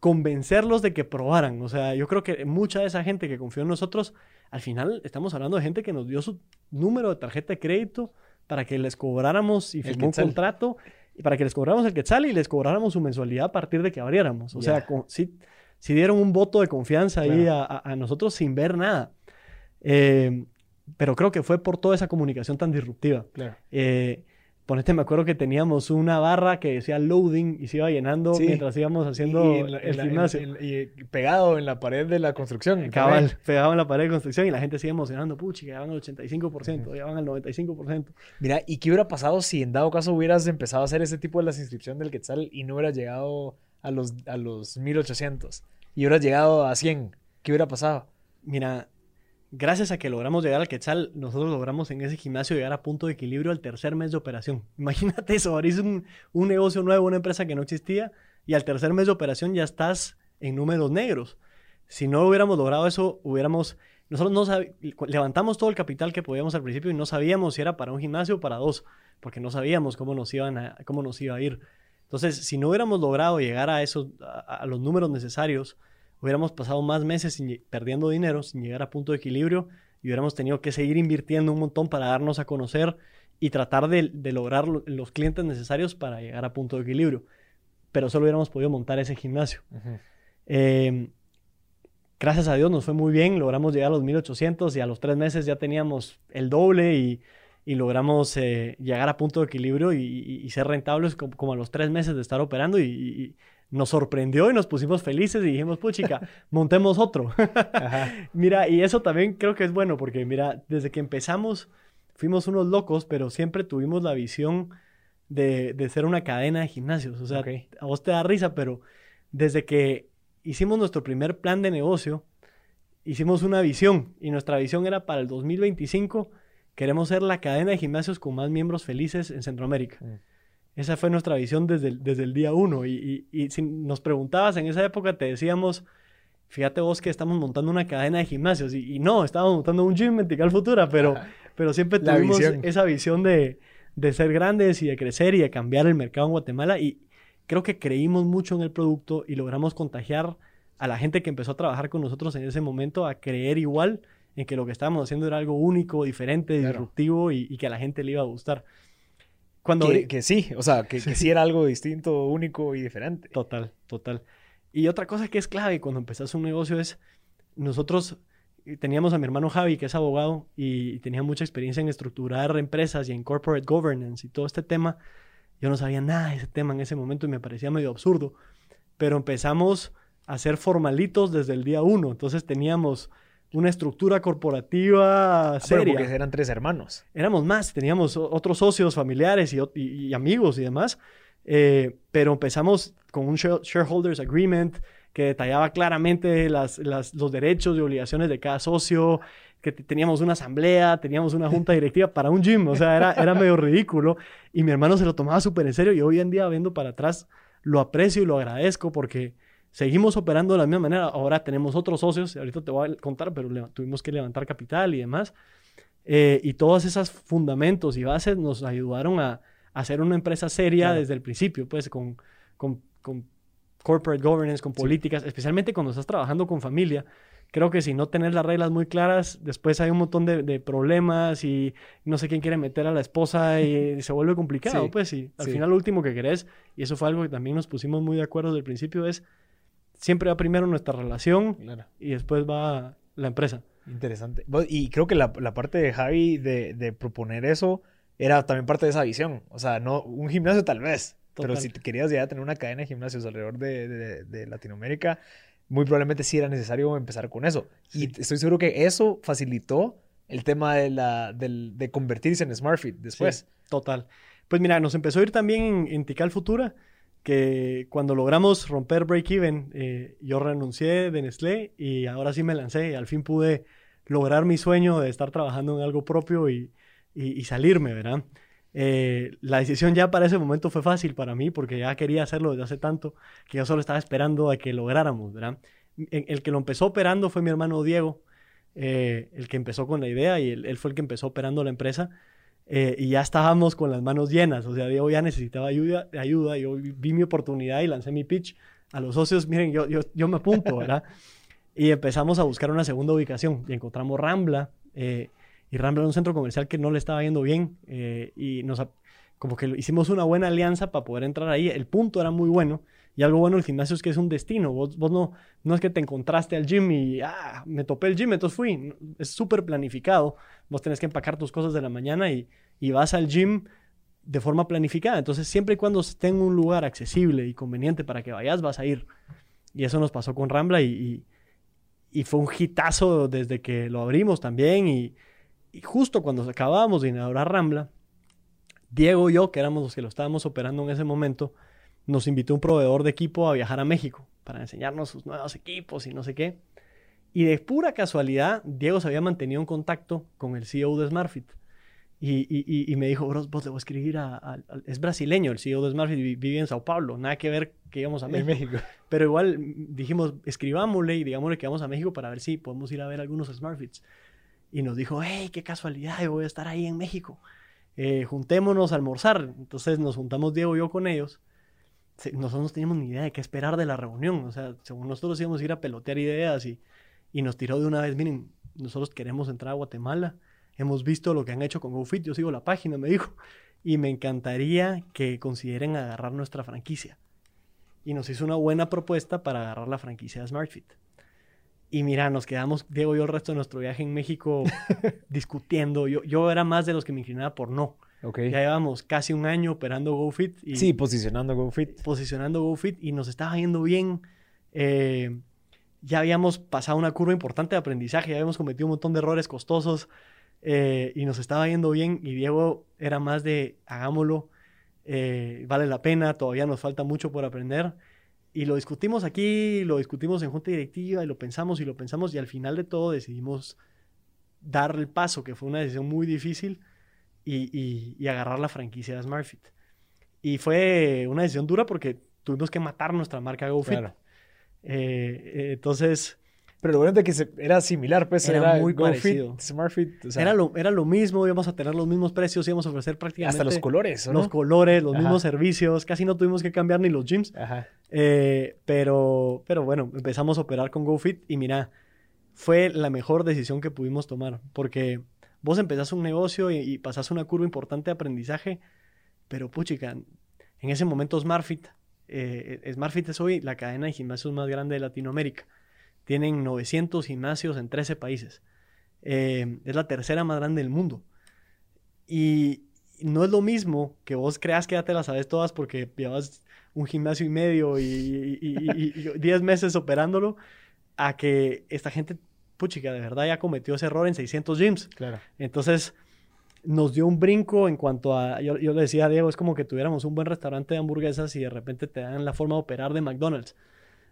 convencerlos de que probaran. O sea, yo creo que mucha de esa gente que confió en nosotros, al final estamos hablando de gente que nos dio su número de tarjeta de crédito para que les cobráramos y firmó un contrato y para que les cobráramos el quetzal y les cobráramos su mensualidad a partir de que abriéramos. O Ya. sea, con- sí, sí dieron un voto de confianza ahí Claro. a, a- a nosotros sin ver nada. Eh, pero creo que fue por toda esa comunicación tan disruptiva. Claro. Eh, ponete, me acuerdo que teníamos una barra que decía loading y se iba llenando Sí. mientras íbamos haciendo Y la- en el en- gimnasio. en- y pegado en la pared de la construcción. Cabal, también. pegado en la pared de construcción y la gente sigue emocionando. Puchi, ya van al 85%, ya van al 95%. Mira, ¿y qué hubiera pasado si en dado caso hubieras empezado a hacer ese tipo de las inscripciones del Quetzal y no hubieras llegado a los, a los 1800 y hubieras llegado a 100? ¿Qué hubiera pasado? Mira, gracias a que logramos llegar al Quetzal, nosotros logramos en ese gimnasio llegar a punto de equilibrio al tercer mes de operación. *laughs* Imagínate eso, abrís un, un negocio nuevo, una empresa que no existía, y al tercer mes de operación ya estás en números negros. Si no hubiéramos logrado eso, hubiéramos... Nosotros no levantamos todo el capital que podíamos al principio y no sabíamos si era para un gimnasio o para dos, porque no sabíamos cómo nos, iban cómo nos iba a ir. Entonces, si no hubiéramos logrado llegar a, esos, a, a los números necesarios, hubiéramos pasado más meses sin perdiendo dinero, sin llegar a punto de equilibrio, y hubiéramos tenido que seguir invirtiendo un montón para darnos a conocer y tratar de, de lograr lo- los clientes necesarios para llegar a punto de equilibrio. Pero solo hubiéramos podido montar ese gimnasio. Eh, gracias a Dios nos fue muy bien, logramos llegar a los 1800 y a los tres meses ya teníamos el doble y, y logramos eh, llegar a punto de equilibrio y, y- y ser rentables como, como a los tres meses de estar operando y, nos sorprendió y nos pusimos felices y dijimos, puchica, *laughs* montemos otro. *laughs* Mira, y eso también creo que es bueno porque, mira, desde que empezamos fuimos unos locos, pero siempre tuvimos la visión de, de ser una cadena de gimnasios. O sea, a vos te da risa, pero desde que hicimos nuestro primer plan de negocio, hicimos una visión y nuestra visión era para el 2025, queremos ser la cadena de gimnasios con más miembros felices en Centroamérica. Mm. Esa fue nuestra visión desde el, desde el día uno. Y, y- y si nos preguntabas en esa época, te decíamos, fíjate vos que estamos montando una cadena de gimnasios. Y, y no, estábamos montando un gym en Tical Futura, pero, pero siempre tuvimos visión. esa visión de, de ser grandes y de crecer y de cambiar el mercado en Guatemala. Y creo que creímos mucho en el producto y logramos contagiar a la gente que empezó a trabajar con nosotros en ese momento a creer igual en que lo que estábamos haciendo era algo único, diferente, Claro. disruptivo y, y que a la gente le iba a gustar. Cuando Que, que sí, o sea, que, que *laughs* sí era algo distinto, único y diferente. Total, total. Y otra cosa que es clave cuando empezás un negocio es, nosotros eh, teníamos a mi hermano Javi, que es abogado, y tenía mucha experiencia en estructurar empresas y en corporate governance y todo este tema. Yo no sabía nada de ese tema en ese momento y me parecía medio absurdo. Pero empezamos a ser formalitos desde el día uno. Entonces teníamos una estructura corporativa Ah, pero seria. porque eran tres hermanos. éramos más, teníamos otros socios familiares y, y- y amigos y demás, eh, pero empezamos con un share- shareholders agreement que detallaba claramente las, las- los derechos y obligaciones de cada socio, que te- teníamos una asamblea, teníamos una junta directiva para un gym, o sea, era, era medio ridículo. Y mi hermano se lo tomaba súper en serio. Y hoy en día viendo para atrás lo aprecio y lo agradezco porque seguimos operando de la misma manera. Ahora tenemos otros socios, ahorita te voy a contar, pero tuvimos que levantar capital y demás. Eh, y todos esos fundamentos y bases nos ayudaron a, a hacer una empresa seria Claro. desde el principio, pues con, con, con corporate governance, con Sí. políticas, especialmente cuando estás trabajando con familia. Creo que si no tenés las reglas muy claras, después hay un montón de, de problemas y no sé quién quiere meter a la esposa y *laughs* se vuelve complicado, Sí, pues y al sí. final lo último que querés, y eso fue algo que también nos pusimos muy de acuerdo desde el principio, es siempre va primero nuestra relación Claro. y después va la empresa. Interesante. Y creo que la, la parte de Javi de, de proponer eso era también parte de esa visión. O sea, no un gimnasio tal vez, pero si querías ya tener una cadena de gimnasios alrededor de, de- de Latinoamérica, muy probablemente sí era necesario empezar con eso. Sí. Y estoy seguro que eso facilitó el tema de, la, del- de convertirse en SmartFit después. Sí, total. Pues mira, nos empezó a ir también en, en Tical Futura, que cuando logramos romper break-even, eh, yo renuncié de Nestlé y ahora sí me lancé y al fin pude lograr mi sueño de estar trabajando en algo propio y, y- salirme, ¿verdad? Eh, la decisión ya para ese momento fue fácil para mí porque ya quería hacerlo desde hace tanto que yo solo estaba esperando a que lográramos, ¿verdad? El, que lo empezó operando fue mi hermano Diego, eh, el que empezó con la idea y él fue el que empezó operando la empresa. Eh, y ya estábamos con las manos llenas, o sea, Diego ya necesitaba ayuda, ayuda, yo vi mi oportunidad y lancé mi pitch a los socios, miren, yo, yo, yo me apunto, *laughs* ¿verdad? y empezamos a buscar una segunda ubicación y encontramos Rambla, eh, y Rambla era un centro comercial que no le estaba yendo bien, eh, y nos, como que hicimos una buena alianza para poder entrar ahí, el punto era muy bueno, y algo bueno del gimnasio es que es un destino, vos, vos no, no es que te encontraste al gym y, ah, me topé el gym, entonces fui, es súper planificado, vos tenés que empacar tus cosas de la mañana y, y vas al gym de forma planificada. Entonces, siempre y cuando en un lugar accesible y conveniente para que vayas, vas a ir. Y eso nos pasó con Rambla y, y, y fue un hitazo desde que lo abrimos también. Y, y justo cuando acabábamos de inaugurar Rambla, Diego y yo, que éramos los que lo estábamos operando en ese momento, nos invitó un proveedor de equipo a viajar a México para enseñarnos sus nuevos equipos y no sé qué. Y de pura casualidad, Diego se había mantenido en contacto con el CEO de SmartFit. Y, y, y, me dijo, bro, vos le voy a escribir a, a- a- Es brasileño, el CEO de SmartFit vi- vive en Sao Paulo. Nada que ver que íbamos a México. México. *laughs* Pero igual dijimos, escribámosle y digámosle que vamos a México para ver si podemos ir a ver algunos SmartFits. Y nos dijo, hey, qué casualidad, yo voy a estar ahí en México. Eh, juntémonos a almorzar. Entonces nos juntamos Diego y yo con ellos. Nosotros no teníamos ni idea de qué esperar de la reunión. O sea, según nosotros íbamos a ir a pelotear ideas y, y nos tiró de una vez, miren, nosotros queremos entrar a Guatemala. Hemos visto lo que han hecho con GoFit. Yo sigo la página, me dijo. Y me encantaría que consideren agarrar nuestra franquicia. Y nos hizo una buena propuesta para agarrar la franquicia de SmartFit. Y mira, nos quedamos, Diego y yo, el resto de nuestro viaje en México *laughs* discutiendo. Yo, yo era más de los que me inclinaba por no. Ok. Ya llevamos casi un año operando GoFit. Y Sí, posicionando GoFit. posicionando GoFit y nos estaba yendo bien. Eh, ya habíamos pasado una curva importante de aprendizaje, ya habíamos cometido un montón de errores costosos eh, y nos estaba yendo bien. Y Diego era más de hagámoslo, eh, vale la pena, todavía nos falta mucho por aprender. Y lo discutimos aquí, lo discutimos en junta directiva y lo pensamos y lo pensamos y al final de todo decidimos dar el paso, que fue una decisión muy difícil, y, y- y agarrar la franquicia de SmartFit. Y fue una decisión dura porque tuvimos que matar nuestra marca GoFit. Claro. Eh, entonces, Pero lo bueno es que se- era similar, pues Era era, muy GoFit, parecido. SmartFit. o sea, era, lo, era lo mismo, íbamos a tener los mismos precios, íbamos a ofrecer prácticamente hasta los colores, ¿o ¿no? los colores, los Ajá. mismos servicios, casi no tuvimos que cambiar ni los gyms. Ajá. Eh, pero, pero bueno, empezamos a operar con GoFit y mira, fue la mejor decisión que pudimos tomar, porque vos empezás un negocio y, y pasás una curva importante de aprendizaje, pero puchica, en ese momento SmartFit, eh, SmartFit es hoy la cadena de gimnasios más grande de Latinoamérica. Tienen 900 gimnasios en 13 países. Eh, es la tercera más grande del mundo. Y no es lo mismo que vos creas que ya te las sabes todas porque llevas un gimnasio y medio y, y- y- y- y 10 meses operándolo, a que esta gente, puchica, de verdad ya cometió ese error en 600 gyms. Claro. Entonces, nos dio un brinco en cuanto a, yo, yo le decía a Diego, es como que tuviéramos un buen restaurante de hamburguesas y de repente te dan la forma de operar de McDonald's.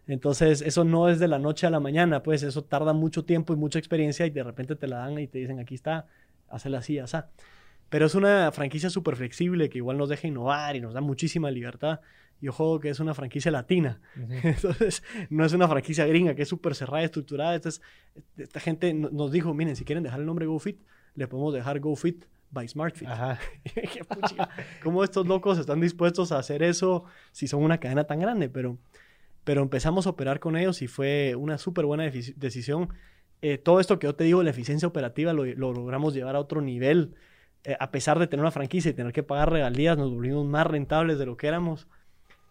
Entonces, eso no es de la noche a la mañana, pues eso tarda mucho tiempo y mucha experiencia y de repente te la dan y te dicen, aquí está, hazla así, asá. Pero es una franquicia súper flexible que igual nos deja innovar y nos da muchísima libertad. Y ojo que es una franquicia latina. *laughs* Entonces, no es una franquicia gringa que es súper cerrada estructurada. Entonces, esta gente no- nos dijo, miren, si quieren dejar el nombre GoFit, le podemos dejar GoFit by SmartFit. Ajá. *laughs* ¿Cómo estos locos están dispuestos a hacer eso si son una cadena tan grande? Pero, pero empezamos a operar con ellos y fue una súper buena decisión. Eh, todo esto que yo te digo, la eficiencia operativa, lo, lo logramos llevar a otro nivel. Eh, a pesar de tener una franquicia y tener que pagar regalías, nos volvimos más rentables de lo que éramos.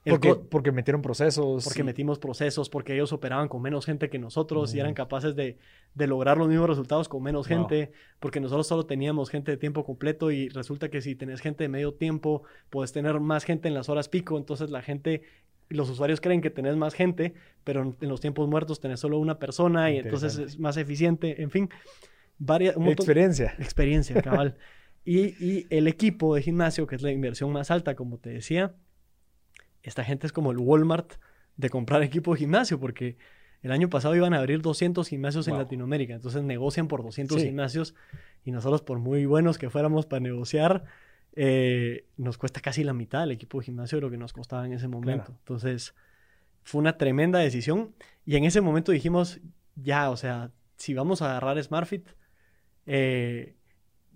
Porque, porque metieron procesos. porque metimos procesos, porque ellos operaban con menos gente que nosotros y eran capaces de, de lograr los mismos resultados con menos Wow. gente, porque nosotros solo teníamos gente de tiempo completo y resulta que si tenés gente de medio tiempo, puedes tener más gente en las horas pico, entonces la gente, los usuarios creen que tenés más gente, pero en, en los tiempos muertos tenés solo una persona y entonces es más eficiente, en fin, varias, un montón- Experiencia. experiencia, cabal. *laughs* y, y el equipo de gimnasio, que es la inversión más alta, como te decía, esta gente es como el Walmart de comprar equipo de gimnasio, porque el año pasado iban a abrir 200 gimnasios en. Latinoamérica, entonces negocian por 200 Sí. gimnasios y nosotros por muy buenos que fuéramos para negociar, eh, nos cuesta casi la mitad el equipo de gimnasio de lo que nos costaba en ese momento. Claro. Entonces, fue una tremenda decisión y en ese momento dijimos, ya, o sea, si vamos a agarrar SmartFit, eh,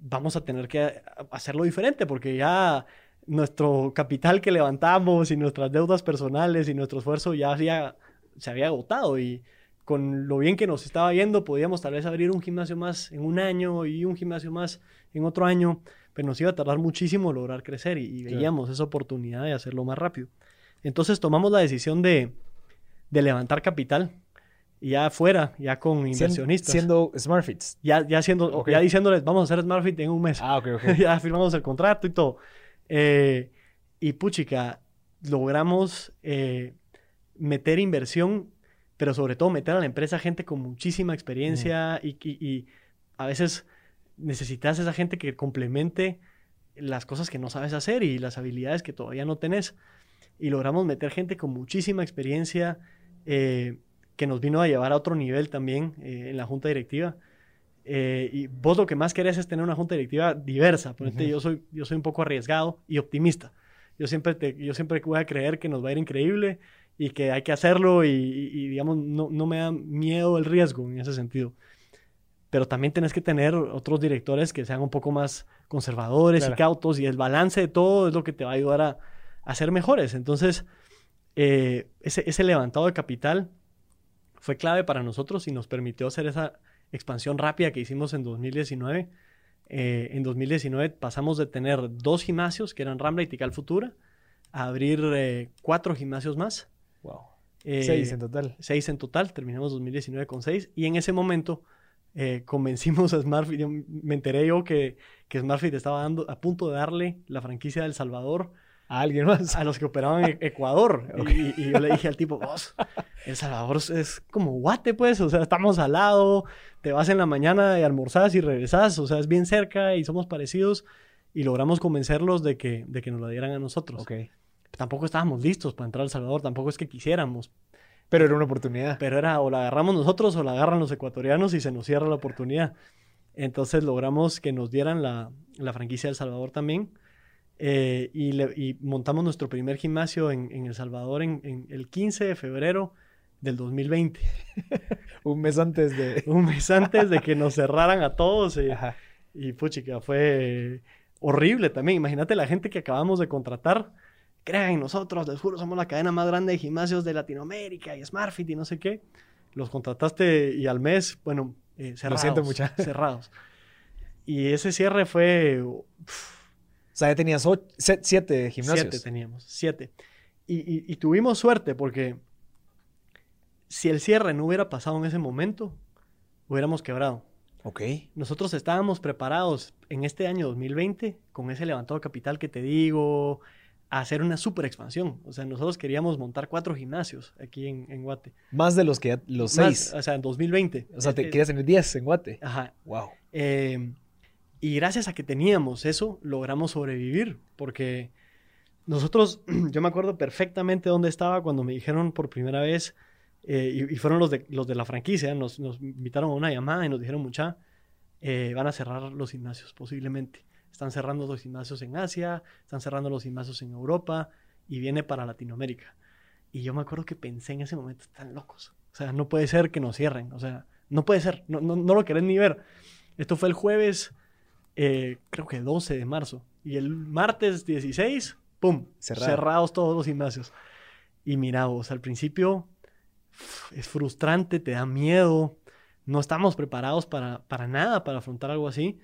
vamos a tener que hacerlo diferente porque ya nuestro capital que levantamos y nuestras deudas personales y nuestro esfuerzo ya había- se había agotado y con lo bien que nos estaba yendo podíamos tal vez abrir un gimnasio más en un año y un gimnasio más en otro año, pero nos iba a tardar muchísimo lograr crecer y, y Claro. veíamos esa oportunidad de hacerlo más rápido. Entonces tomamos la decisión de, de levantar capital ya afuera, ya con inversionistas. Siendo SmartFits. Ya, ya, haciendo, Ok. ya diciéndoles, vamos a hacer SmartFit en un mes. Ah, ok, ok. *laughs* ya firmamos el contrato y todo. Eh, y puchica, logramos eh, meter inversión, pero sobre todo meter a la empresa gente con muchísima experiencia y, y- y a veces necesitas esa gente que complemente las cosas que no sabes hacer y las habilidades que todavía no tenés. Y logramos meter gente con muchísima experiencia eh, que nos vino a llevar a otro nivel también eh, en la junta directiva. Eh, y vos lo que más querés es tener una junta directiva diversa. Ponete, Ujú. yo, soy, yo soy un poco arriesgado y optimista. Yo siempre, te- yo siempre voy a creer que nos va a ir increíble y que hay que hacerlo y, y- y, digamos, no, no me da miedo el riesgo en ese sentido. Pero también tenés que tener otros directores que sean un poco más conservadores Claro. y cautos y el balance de todo es lo que te va a ayudar a, a ser mejores. Entonces, eh, ese, ese levantado de capital fue clave para nosotros y nos permitió hacer esa expansión rápida que hicimos en 2019. Eh, en 2019 pasamos de tener dos gimnasios, que eran Rambla y Tical Futura, a abrir eh, cuatro gimnasios más. Wow. Eh, Seis en total. Seis en total, terminamos 2019 con seis. Y en ese momento convencimos a SmartFit. yo- me enteré yo que, que SmartFit estaba dando, a punto de darle la franquicia de El Salvador ¿A alguien más? a los que operaban en Ecuador. *laughs* Y, y yo le dije al tipo, vos, El Salvador es como guate, pues, o sea, estamos al lado, te vas en la mañana y almorzás y regresás, o sea, es bien cerca y somos parecidos. Y logramos convencerlos de que, de que nos la dieran a nosotros. Ok. Tampoco estábamos listos para entrar a El Salvador, tampoco es que quisiéramos, Pero era una oportunidad. pero era o la agarramos nosotros o la agarran los ecuatorianos y se nos cierra la oportunidad. Entonces logramos que nos dieran la, la franquicia de El Salvador también. Eh, y, le- y montamos nuestro primer gimnasio en, en El Salvador en, en el 15 de febrero del 2020. *laughs* Un mes antes de... *laughs* Un mes antes de que nos cerraran a todos. Y, Ajá. y puchica, fue horrible también. Imagínate la gente que acabamos de contratar. Crean en nosotros, les juro, somos la cadena más grande de gimnasios de Latinoamérica y SmartFit y no sé qué. Los contrataste y al mes, bueno, eh, cerrados. siento, mucha. *laughs* Cerrados. Y ese cierre fue... sea, ya tenías ocho- siete gimnasios. Siete teníamos, siete. Y, y- y tuvimos suerte porque si el cierre no hubiera pasado en ese momento, hubiéramos quebrado. Ok. Nosotros estábamos preparados en este año 2020 con ese levantado capital que te digo, a hacer una super expansión. O sea, nosotros queríamos montar cuatro gimnasios aquí en, en Guate. Más de los que los Más, seis. o sea, en 2020. O sea, te Eh, querías tener diez en Guate. Ajá. Wow. Eh, y gracias a que teníamos eso, logramos sobrevivir. Porque nosotros, *clears throat* yo me acuerdo perfectamente dónde estaba cuando me dijeron por primera vez, eh, y, fueron los de, los de la franquicia, nos, nos invitaron a una llamada y nos dijeron, mucha, eh, van a cerrar los gimnasios posiblemente. Están cerrando los gimnasios en Asia, están cerrando los gimnasios en Europa y viene para Latinoamérica. Y yo me acuerdo que pensé en ese momento, están locos. O sea, no puede ser que nos cierren. O sea, no puede ser. No, no, no lo querés ni ver. Esto fue el jueves, eh, creo que 12 de marzo. Y el martes 16, ¡pum! Cerrado. Cerrados todos los gimnasios. Y mira vos, al principio es frustrante, te da miedo. No estamos preparados para, para nada para afrontar algo así.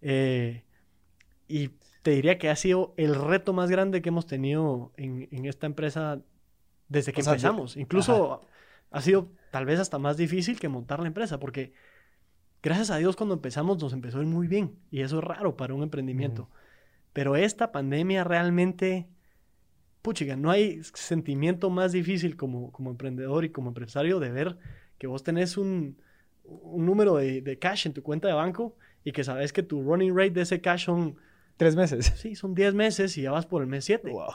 Eh, y te diría que ha sido el reto más grande que hemos tenido en, en esta empresa desde que O sea, de- empezamos. Incluso ha sido tal vez hasta más difícil que montar la empresa, porque gracias a Dios cuando empezamos nos empezó a ir muy bien. Y eso es raro para un emprendimiento. Pero esta pandemia realmente, puchiga, no hay sentimiento más difícil como, como emprendedor y como empresario de ver que vos tenés un, un número de, de cash en tu cuenta de banco y que sabes que tu running rate de ese cash son, Tres meses. sí, son 10 meses y ya vas por el mes 7. Wow.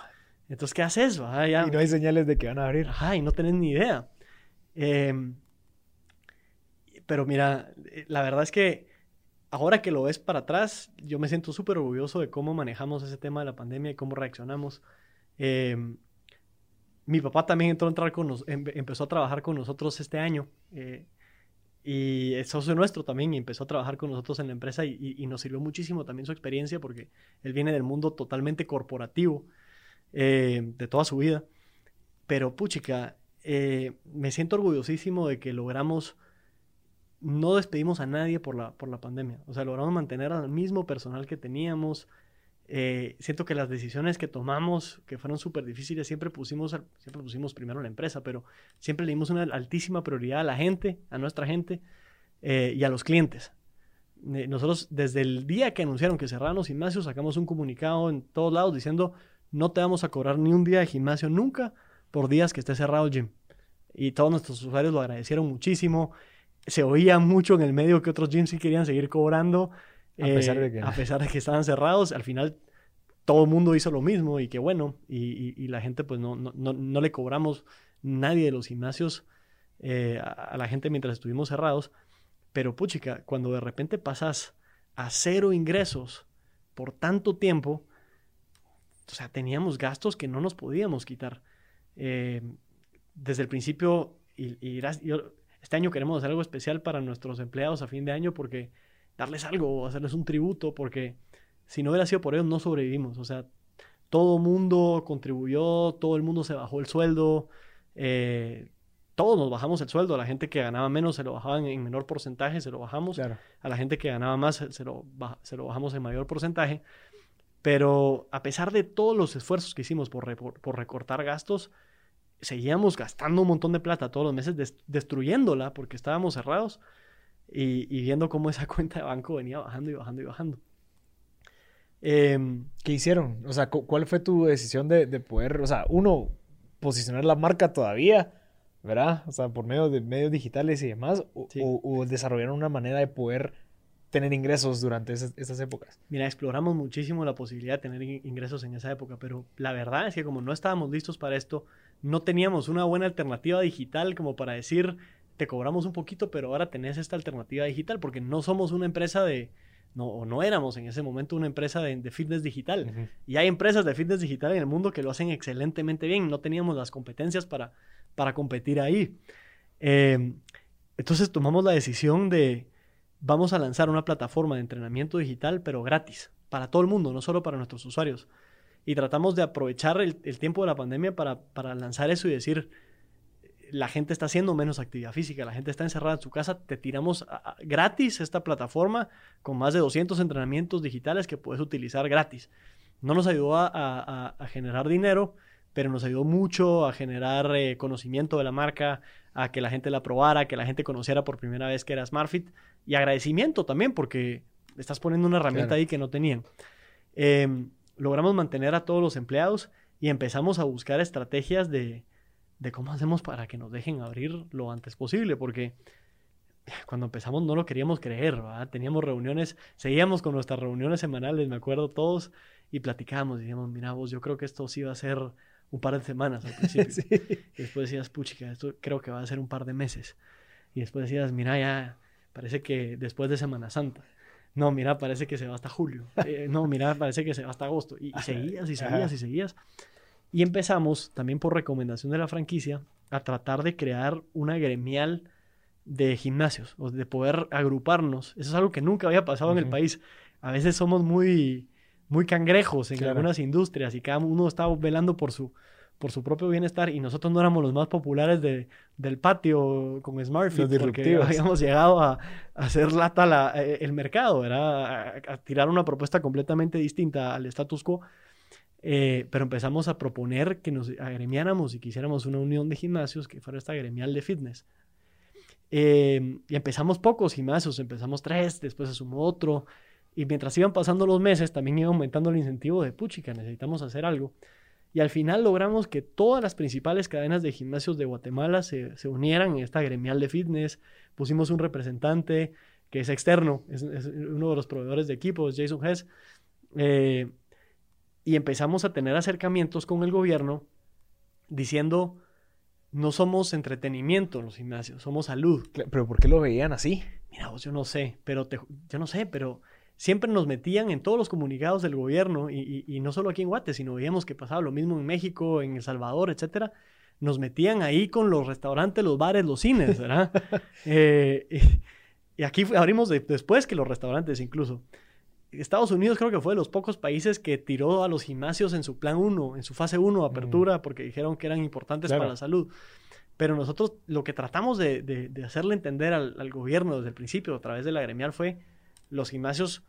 Entonces, ¿qué haces? Ya- Y no hay señales de que van a abrir. Ajá, y no tenés ni idea. Em, pero mira, eh, la verdad es que ahora que lo ves para atrás, yo me siento súper orgulloso de cómo manejamos ese tema de la pandemia y cómo reaccionamos. Em, mi papá también entró a entrar con nos, em- empezó a trabajar con nosotros este año. eh, y es socio nuestro también y empezó a trabajar con nosotros en la empresa y, nos sirvió muchísimo también su experiencia porque él viene del mundo totalmente corporativo eh, de toda su vida. Pero puchica, me siento orgullosísimo de que logramos, no despedimos a nadie por la, por la pandemia. O sea, logramos mantener al mismo personal que teníamos. Eh, siento que las decisiones que tomamos, que fueron súper difíciles, siempre pusimos, siempre pusimos primero la empresa, pero siempre le dimos una altísima prioridad a la gente, a nuestra gente eh, y a los clientes. Eh, nosotros, desde el día que anunciaron que cerraban los gimnasios, sacamos un comunicado en todos lados diciendo, no te vamos a cobrar ni un día de gimnasio nunca por días que esté cerrado el gym. Y todos nuestros usuarios lo agradecieron muchísimo. Se oía mucho en el medio que otros gyms sí querían seguir cobrando. A pesar de eh, que- a pesar de que estaban cerrados. Al final todo el mundo hizo lo mismo y qué bueno. Y, y- y la gente pues no, no, no, no le cobramos nadie de los gimnasios eh, a, a la gente mientras estuvimos cerrados. Pero puchica, cuando de repente pasas a cero ingresos por tanto tiempo, o sea, teníamos gastos que no nos podíamos quitar. Eh, desde el principio, y, y yo- este año queremos hacer algo especial para nuestros empleados a fin de año porque darles algo, hacerles un tributo, porque si no hubiera sido por ellos no sobrevivimos. O sea, todo el mundo contribuyó, todo el mundo se bajó el sueldo, eh, todos nos bajamos el sueldo, a la gente que ganaba menos se lo bajaban en menor porcentaje, se lo bajamos Claro. a la gente que ganaba más se- lo, baja- se lo bajamos en mayor porcentaje. Pero a pesar de todos los esfuerzos que hicimos por, re- por, por recortar gastos, seguíamos gastando un montón de plata todos los meses, des- destruyéndola porque estábamos cerrados y, y viendo cómo esa *laughs* cuenta de banco venía bajando y bajando y bajando. Em, ¿Qué hicieron? O sea, cu- ¿cuál fue tu decisión de, de poder, o sea, uno, posicionar la marca todavía, ¿verdad? O sea, por medio de medios digitales y demás, o, Sí. o- o desarrollar una manera de poder tener ingresos durante esas, esas épocas. Mira, exploramos muchísimo la posibilidad de tener in- ingresos en esa época, pero la verdad es que como no estábamos listos para esto, no teníamos una buena alternativa digital como para decir, te cobramos un poquito, pero ahora tenés esta alternativa digital, porque no somos una empresa de, no, o no éramos en ese momento una empresa de, de fitness digital. Y hay empresas de fitness digital en el mundo que lo hacen excelentemente bien. No teníamos las competencias para, para competir ahí. Eh, entonces tomamos la decisión de vamos a lanzar una plataforma de entrenamiento digital, pero gratis, para todo el mundo, no solo para nuestros usuarios. Y tratamos de aprovechar el, el tiempo de la pandemia para, para lanzar eso y decir, la gente está haciendo menos actividad física, la gente está encerrada en su casa, te tiramos a- a- gratis esta plataforma con más de 200 entrenamientos digitales que puedes utilizar gratis. No nos ayudó a, a- a generar dinero, pero nos ayudó mucho a generar eh, conocimiento de la marca, a que la gente la probara, que la gente conociera por primera vez que era SmartFit y agradecimiento también porque estás poniendo una herramienta Claro. ahí que no tenían. Eh, logramos mantener a todos los empleados y empezamos a buscar estrategias de, de cómo hacemos para que nos dejen abrir lo antes posible, porque cuando empezamos no lo queríamos creer, ¿verdad? Teníamos reuniones, seguíamos con nuestras reuniones semanales, me acuerdo todos, y platicábamos, decíamos, mira vos, yo creo que esto sí va a ser un par de semanas al *laughs* principio. Sí. Y después decías, puchica, esto creo que va a ser un par de meses. Y después decías, mira, ya, parece que después de Semana Santa. No, mira, parece que se va hasta julio. Eh, no, mira, parece que se va hasta agosto. Y, y seguías y seguías Ajá. y seguías. Y empezamos, también por recomendación de la franquicia, a tratar de crear una gremial de gimnasios, o de poder agruparnos. Eso es algo que nunca había pasado en el país. A veces somos muy, muy cangrejos en Claro. algunas industrias y cada uno está velando por su, por su propio bienestar y nosotros no éramos los más populares de, del patio con SmartFit porque habíamos llegado a, a hacer lata la- eh, el mercado, ¿verdad? A, a tirar una propuesta completamente distinta al status quo. Eh, pero empezamos a proponer que nos agremiáramos y que hiciéramos una unión de gimnasios que fuera esta gremial de fitness. Eh, y empezamos pocos gimnasios, empezamos tres, después se sumó otro. Y mientras iban pasando los meses, también iba aumentando el incentivo de puchica, necesitamos hacer algo. Y al final logramos que todas las principales cadenas de gimnasios de Guatemala se, se unieran en esta gremial de fitness. Pusimos un representante que es externo, es, es uno de los proveedores de equipos, Jason Hess. Eh, y empezamos a tener acercamientos con el gobierno diciendo, no somos entretenimiento en los gimnasios, somos salud. Pero ¿por qué lo veían así? Mira, vos, yo no sé, pero te- yo no sé, pero siempre nos metían en todos los comunicados del gobierno y, y- y no solo aquí en Guate, sino veíamos que pasaba lo mismo en México, en El Salvador, etcétera. Nos metían ahí con los restaurantes, los bares, los cines, ¿verdad? *laughs* Eh, y, y aquí abrimos de- después que los restaurantes incluso. Estados Unidos creo que fue de los pocos países que tiró a los gimnasios en su plan 1, en su fase 1, apertura, porque dijeron que eran importantes Claro. para la salud. Pero nosotros lo que tratamos de, de- de hacerle entender al, al gobierno desde el principio, a través de la gremial, fue los gimnasios,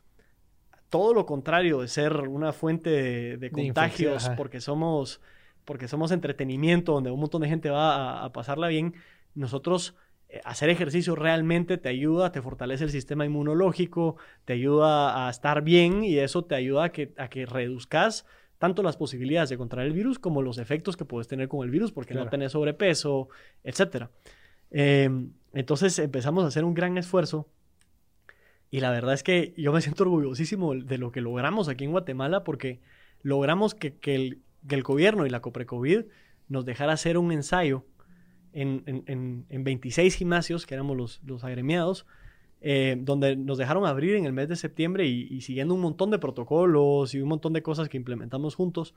todo lo contrario de ser una fuente de, contagios, porque somos, porque somos entretenimiento, donde un montón de gente va a, a pasarla bien, nosotros eh, hacer ejercicio realmente te ayuda, te fortalece el sistema inmunológico, te ayuda a estar bien y eso te ayuda a que, a que reduzcas tanto las posibilidades de contraer el virus como los efectos que puedes tener con el virus porque no tenés sobrepeso, etcétera. Eh, entonces empezamos a hacer un gran esfuerzo y la verdad es que yo me siento orgullosísimo de lo que logramos aquí en Guatemala porque logramos que, el, que el gobierno y la COPRECOVID nos dejara hacer un ensayo en, en- en- en 26 gimnasios, que éramos los, los agremiados, eh, donde nos dejaron abrir en el mes de septiembre y, y siguiendo un montón de protocolos y un montón de cosas que implementamos juntos,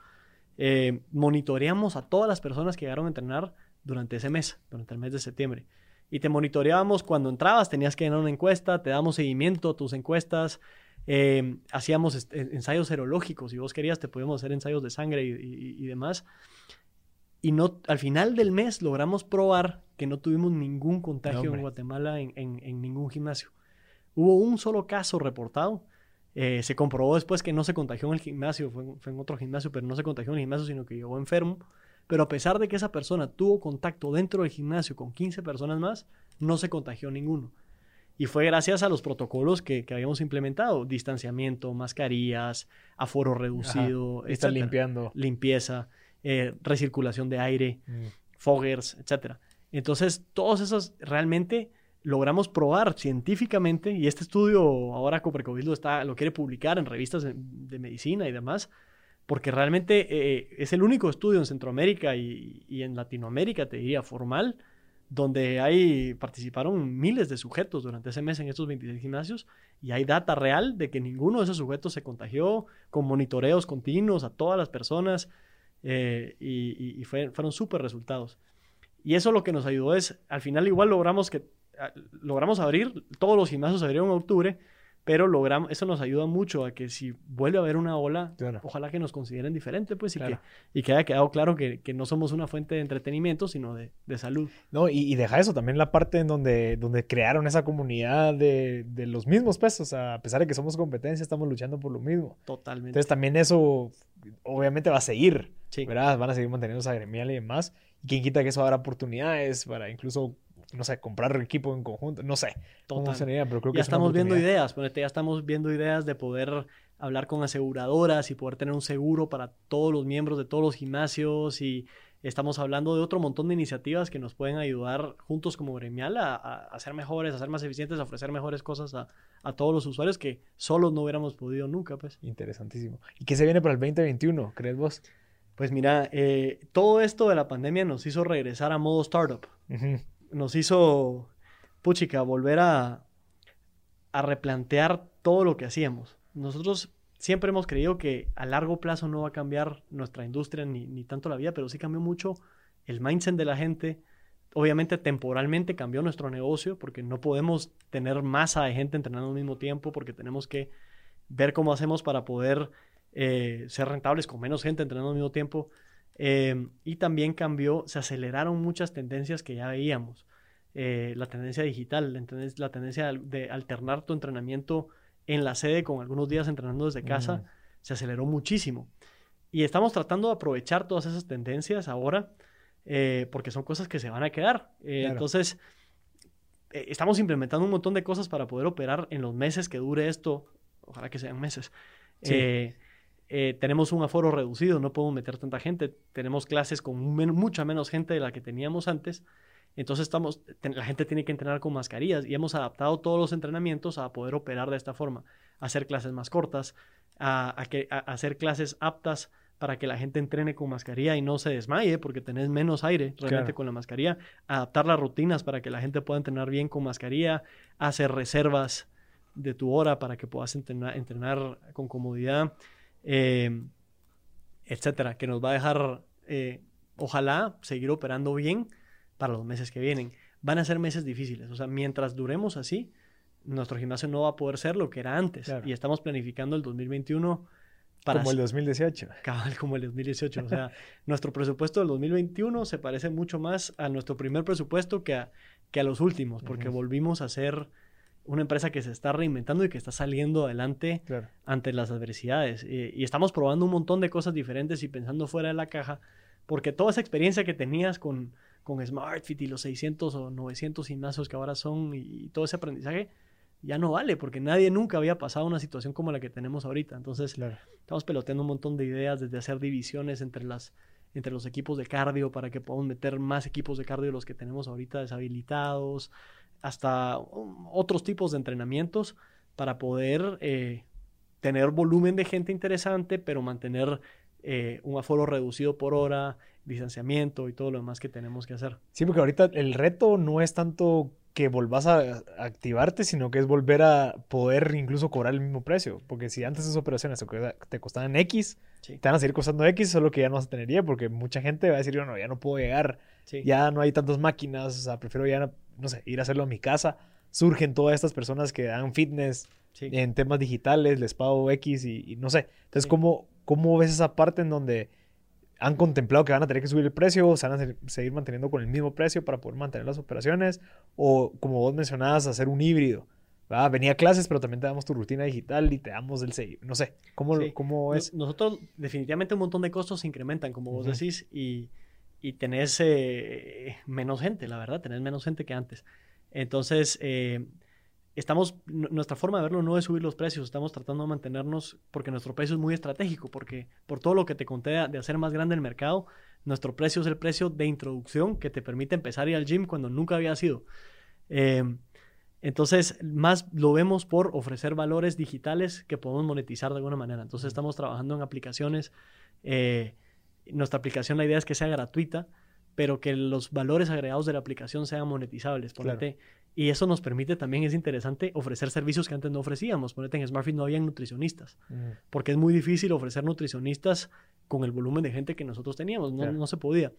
eh, monitoreamos a todas las personas que llegaron a entrenar durante ese mes, durante el mes de septiembre. Y te monitoreábamos cuando entrabas, tenías que llenar una encuesta, te damos seguimiento a tus encuestas, eh, hacíamos est- ensayos serológicos, si vos querías te podíamos hacer ensayos de sangre y, y- y demás. Y no, al final del mes logramos probar que no tuvimos ningún contagio en. Guatemala en, en- en ningún gimnasio. Hubo un solo caso reportado. eh, se comprobó después que no se contagió en el gimnasio, fue, fue en otro gimnasio, pero no se contagió en el gimnasio, sino que llegó enfermo. Pero a pesar de que esa persona tuvo contacto dentro del gimnasio con 15 personas más, no se contagió ninguno. Y fue gracias a los protocolos que, que habíamos implementado, distanciamiento, mascarillas, aforo reducido, etcétera. limpiando. limpieza, eh, recirculación de aire, Mm. foggers, etc. Entonces, todos esos realmente logramos probar científicamente, y este estudio ahora Coprecovid lo, está, lo quiere publicar en revistas de, de medicina y demás, porque realmente eh, es el único estudio en Centroamérica y, y en Latinoamérica, te diría, formal, donde hay, participaron miles de sujetos durante ese mes en estos 26 gimnasios y hay data real de que ninguno de esos sujetos se contagió con monitoreos continuos a todas las personas eh, y, y- fue- fueron súper resultados. Y eso lo que nos ayudó es, al final igual logramos que logramos abrir, todos los gimnasios abrieron en octubre, pero logramos, eso nos ayuda mucho a que si vuelve a haber una ola, Claro. ojalá que nos consideren diferente, pues, y, Claro. que, y que haya quedado claro que, que no somos una fuente de entretenimiento, sino de, de salud. No, y, y deja eso, también la parte en donde, donde crearon esa comunidad de, de los mismos pesos. O sea, a pesar de que somos competencia, estamos luchando por lo mismo. Totalmente. Entonces también eso obviamente va a seguir, Sí. ¿verdad? Van a seguir manteniendo esa gremial y demás. Y quien quita que eso habrá oportunidades para incluso, no sé, comprar equipo en conjunto, no sé Total. funcionaría, pero creo que ya es estamos viendo ideas, ponete, ya estamos viendo ideas de poder hablar con aseguradoras y poder tener un seguro para todos los miembros de todos los gimnasios y estamos hablando de otro montón de iniciativas que nos pueden ayudar juntos como gremial a, a- ser mejores, a ser más eficientes, a ofrecer mejores cosas a, a todos los usuarios que solos no hubiéramos podido nunca, pues. Interesantísimo. ¿Y qué se viene para el 2021, crees vos? Pues mira, eh, todo esto de la pandemia nos hizo regresar a modo startup. Nos hizo, puchica, volver a, replantear todo lo que hacíamos. Nosotros siempre hemos creído que a largo plazo no va a cambiar nuestra industria ni, ni tanto la vida, pero sí cambió mucho el mindset de la gente. Obviamente temporalmente cambió nuestro negocio porque no podemos tener masa de gente entrenando al mismo tiempo porque tenemos que ver cómo hacemos para poder eh, ser rentables con menos gente entrenando al mismo tiempo. Eh, y también cambió, se aceleraron muchas tendencias que ya veíamos. Eh, la tendencia digital, la, tenden- la tendencia de alternar tu entrenamiento en la sede con algunos días entrenando desde casa, se aceleró muchísimo. Y estamos tratando de aprovechar todas esas tendencias ahora, eh, porque son cosas que se van a quedar. Eh, Claro. Entonces, estamos implementando un montón de cosas para poder operar en los meses que dure esto. Ojalá que sean meses. Sí. Eh, eh, tenemos un aforo reducido, no podemos meter tanta gente. Tenemos clases con men- mucha menos gente de la que teníamos antes. Entonces estamos, la gente tiene que entrenar con mascarillas y hemos adaptado todos los entrenamientos a poder operar de esta forma, hacer clases más cortas, a, a que, a- a hacer clases aptas para que la gente entrene con mascarilla y no se desmaye porque tenés menos aire realmente Claro. con la mascarilla, adaptar las rutinas para que la gente pueda entrenar bien con mascarilla, hacer reservas de tu hora para que puedas entrenar, entrenar con comodidad, eh, etcétera, que nos va a dejar, eh, ojalá, seguir operando bien para los meses que vienen. Van a ser meses difíciles, o sea, mientras duremos así, nuestro gimnasio no va a poder ser lo que era antes. Claro. Y estamos planificando el 2021 para Como el 2018. cabal como el 2018. O sea, *laughs* nuestro presupuesto del 2021 se parece mucho más a nuestro primer presupuesto que a, que a los últimos, porque volvimos a ser una empresa que se está reinventando y que está saliendo adelante Claro. ante las adversidades. Y, y estamos probando un montón de cosas diferentes y pensando fuera de la caja, porque toda esa experiencia que tenías con, con SmartFit y los 600 o 900 gimnasios que ahora son y, y todo ese aprendizaje, ya no vale, porque nadie nunca había pasado una situación como la que tenemos ahorita. Entonces, Claro. estamos peloteando un montón de ideas, desde hacer divisiones entre, las, entre los equipos de cardio para que podamos meter más equipos de cardio de los que tenemos ahorita deshabilitados, hasta um, otros tipos de entrenamientos para poder eh, tener volumen de gente interesante, pero mantener eh, un aforo reducido por hora, distanciamiento y todo lo demás que tenemos que hacer. Sí, porque ahorita el reto no es tanto que volvás a activarte, sino que es volver a poder incluso cobrar el mismo precio. Porque si antes esas operaciones te co- te costaban X, Sí. te van a seguir costando X, solo que ya no vas a tener Y, porque mucha gente va a decir, no, ya no puedo llegar, Sí. ya no hay tantas máquinas, o sea, prefiero ya, no sé, ir a hacerlo a mi casa. Surgen todas estas personas que dan fitness Sí. en temas digitales, les pago X y, y no sé. Entonces, Sí. ¿cómo, ¿cómo ves esa parte en donde han contemplado que van a tener que subir el precio, o se van a se- seguir manteniendo con el mismo precio para poder mantener las operaciones? O, como vos mencionabas, hacer un híbrido. ¿verdad? Venía a clases, pero también te damos tu rutina digital y te damos el. No sé, ¿cómo, Sí. cómo es? Nosotros definitivamente un montón de costos se incrementan, como vos decís, y, y tenés eh, menos gente, la verdad, tenés menos gente que antes. Entonces, eh, estamos, nuestra forma de verlo no es subir los precios, estamos tratando de mantenernos porque nuestro precio es muy estratégico, porque por todo lo que te conté de hacer más grande el mercado, nuestro precio es el precio de introducción que te permite empezar a ir al gym cuando nunca había sido. Eh, entonces, más lo vemos por ofrecer valores digitales que podemos monetizar de alguna manera. Entonces, estamos trabajando en aplicaciones. Eh, nuestra aplicación, la idea es que sea gratuita, pero que los valores agregados de la aplicación sean monetizables. Ponete, Y eso nos permite también, es interesante, ofrecer servicios que antes no ofrecíamos. Ponete, en SmartFit no habían nutricionistas, porque es muy difícil ofrecer nutricionistas con el volumen de gente que nosotros teníamos, no, no se podía.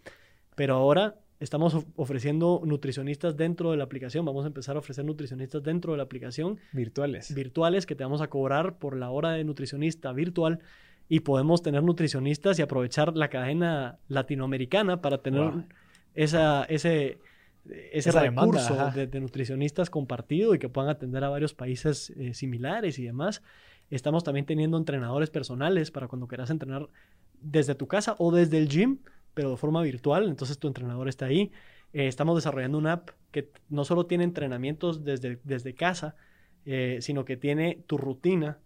Pero ahora estamos ofreciendo nutricionistas dentro de la aplicación, vamos a empezar a ofrecer nutricionistas dentro de la aplicación. Virtuales. Virtuales que te vamos a cobrar por la hora de nutricionista virtual y podemos tener nutricionistas y aprovechar la cadena latinoamericana para tener esa, ese, ese recurso de, nutricionistas compartido y que puedan atender a varios países eh, similares y demás. Estamos también teniendo entrenadores personales para cuando quieras entrenar desde tu casa o desde el gym, pero de forma virtual, entonces tu entrenador está ahí. Eh, estamos desarrollando una app que no solo tiene entrenamientos desde, desde casa, eh, sino que tiene tu rutina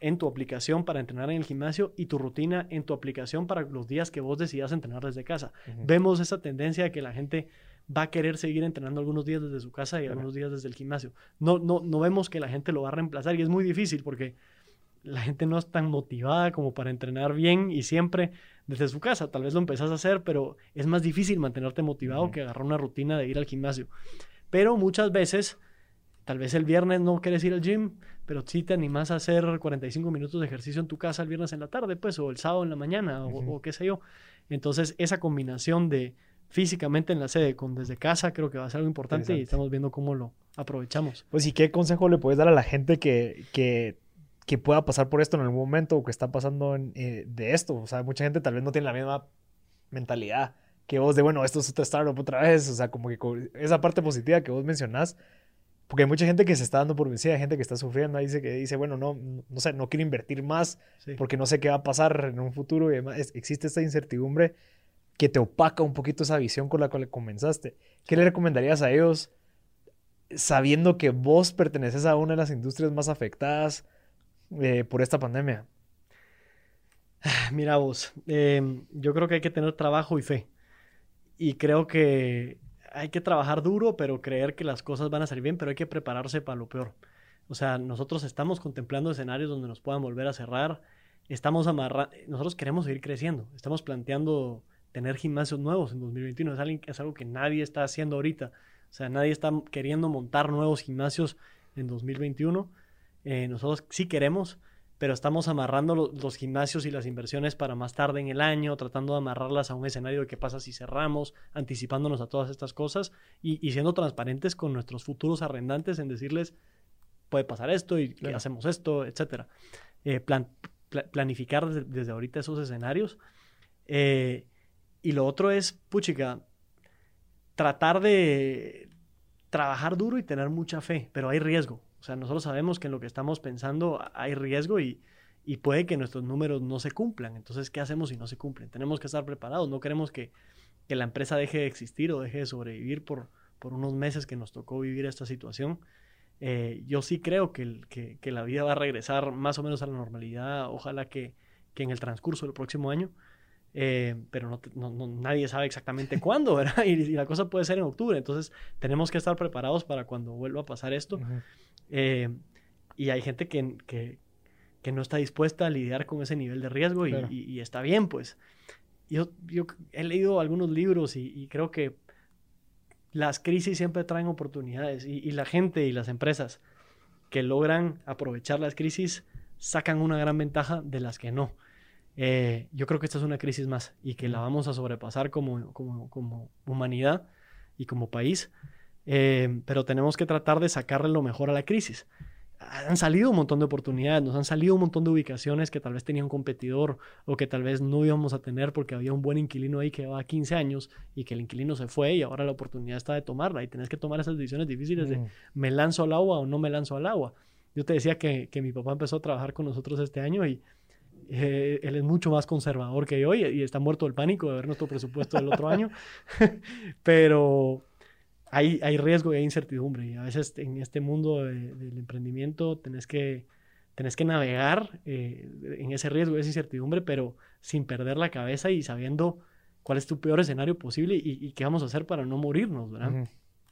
en tu aplicación para entrenar en el gimnasio y tu rutina en tu aplicación para los días que vos decidas entrenar desde casa. Vemos esa tendencia de que la gente va a querer seguir entrenando algunos días desde su casa y algunos días desde el gimnasio. No, no, no vemos que la gente lo va a reemplazar y es muy difícil porque la gente no es tan motivada como para entrenar bien y siempre desde su casa. Tal vez lo empezás a hacer, pero es más difícil mantenerte motivado que agarrar una rutina de ir al gimnasio. Pero muchas veces Tal vez el viernes no quieres ir al gym, pero sí te animas a hacer 45 minutos de ejercicio en tu casa el viernes en la tarde, pues, o el sábado en la mañana, o, qué sé yo. Entonces, esa combinación de físicamente en la sede con desde casa creo que va a ser algo importante y estamos viendo cómo lo aprovechamos. Pues, ¿y qué consejo le puedes dar a la gente que, que, que pueda pasar por esto en algún momento o que está pasando eh, de esto? O sea, mucha gente tal vez no tiene la misma mentalidad que vos de, bueno, esto es otra startup otra vez. O sea, como que esa parte positiva que vos mencionás porque hay mucha gente que se está dando por vencida, hay gente que está sufriendo, dice que dice, bueno, no, no sé, no quiero invertir más porque no sé qué va a pasar en un futuro y demás. existe esta incertidumbre que te opaca un poquito esa visión con la cual comenzaste. ¿Qué le recomendarías a ellos sabiendo que vos perteneces a una de las industrias más afectadas eh, por esta pandemia? *sighs* Mira vos, em, yo creo que hay que tener trabajo y fe. Y creo que hay que trabajar duro, pero creer que las cosas van a salir bien, pero hay que prepararse para lo peor. O sea, nosotros estamos contemplando escenarios donde nos puedan volver a cerrar, estamos amarrando, nosotros queremos seguir creciendo, estamos planteando tener gimnasios nuevos en 2021, es algo, es algo que nadie está haciendo ahorita, o sea, nadie está queriendo montar nuevos gimnasios en 2021, eh, nosotros sí queremos, pero estamos amarrando los gimnasios y las inversiones para más tarde en el año, tratando de amarrarlas a un escenario de qué pasa si cerramos, anticipándonos a todas estas cosas y, siendo transparentes con nuestros futuros arrendantes en decirles, puede pasar esto y hacemos esto, etc. Eh, planificar desde, ahorita esos escenarios. Eh, y lo otro es, puchica, tratar de trabajar duro y tener mucha fe, pero hay riesgo. O sea, nosotros sabemos que en lo que estamos pensando hay riesgo y, puede que nuestros números no se cumplan. Entonces, ¿qué hacemos si no se cumplen? Tenemos que estar preparados. No queremos que, la empresa deje de existir o deje de sobrevivir por, por unos meses que nos tocó vivir esta situación. Eh, yo sí creo que, que, la vida va a regresar más o menos a la normalidad. Ojalá que, en el transcurso del próximo año. Eh, pero no, nadie sabe exactamente *laughs* cuándo, ¿verdad? *laughs* Y, la cosa puede ser en octubre. Entonces, tenemos que estar preparados para cuando vuelva a pasar esto. Eh, y hay gente que, que, que, no está dispuesta a lidiar con ese nivel de riesgo y, y, está bien, pues. Yo, yo he leído algunos libros y, y, creo que las crisis siempre traen oportunidades y, la gente y las empresas que logran aprovechar las crisis sacan una gran ventaja de las que no. Eh, yo creo que esta es una crisis más y que la vamos a sobrepasar como, como, como humanidad y como país. Eh, pero tenemos que tratar de sacarle lo mejor a la crisis. Han salido un montón de oportunidades, nos han salido un montón de ubicaciones que tal vez tenía un competidor o que tal vez no íbamos a tener porque había un buen inquilino ahí que llevaba 15 años y que el inquilino se fue y ahora la oportunidad está de tomarla y tenés que tomar esas decisiones difíciles de mm. me lanzo al agua o no me lanzo al agua. Yo te decía que, que mi papá empezó a trabajar con nosotros este año y Eh, él es mucho más conservador que yo y, y está muerto del pánico de ver nuestro presupuesto del otro año. *laughs* Pero hay, hay riesgo y hay incertidumbre. Y a veces en este mundo de- del emprendimiento tenés que, tenés que navegar eh, en ese riesgo y esa incertidumbre, pero sin perder la cabeza y sabiendo cuál es tu peor escenario posible y, y qué vamos a hacer para no morirnos, ¿verdad?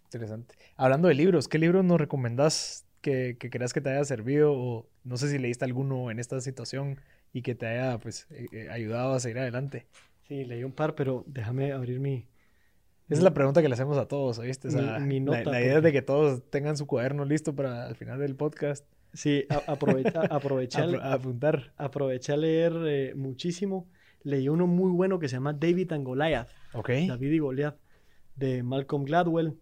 Interesante. Hablando de libros, ¿qué libros nos recomendás que, que creas que te haya servido? O no sé si leíste alguno en esta situación y que te haya pues, eh, eh, ayudado a seguir adelante. Sí, leí un par, pero déjame abrir mi... Esa es la pregunta que le hacemos a todos, ¿oíste? O sea, Mi- mi la- nota, la, idea es de que todos tengan su cuaderno listo para al final del podcast Sí, a- aprovecha, *laughs* aproveché, apro- a apuntar. aproveché a leer eh, muchísimo. Leí uno muy bueno que se llama David and Goliath. Ok. David y Goliath, de Malcolm Gladwell.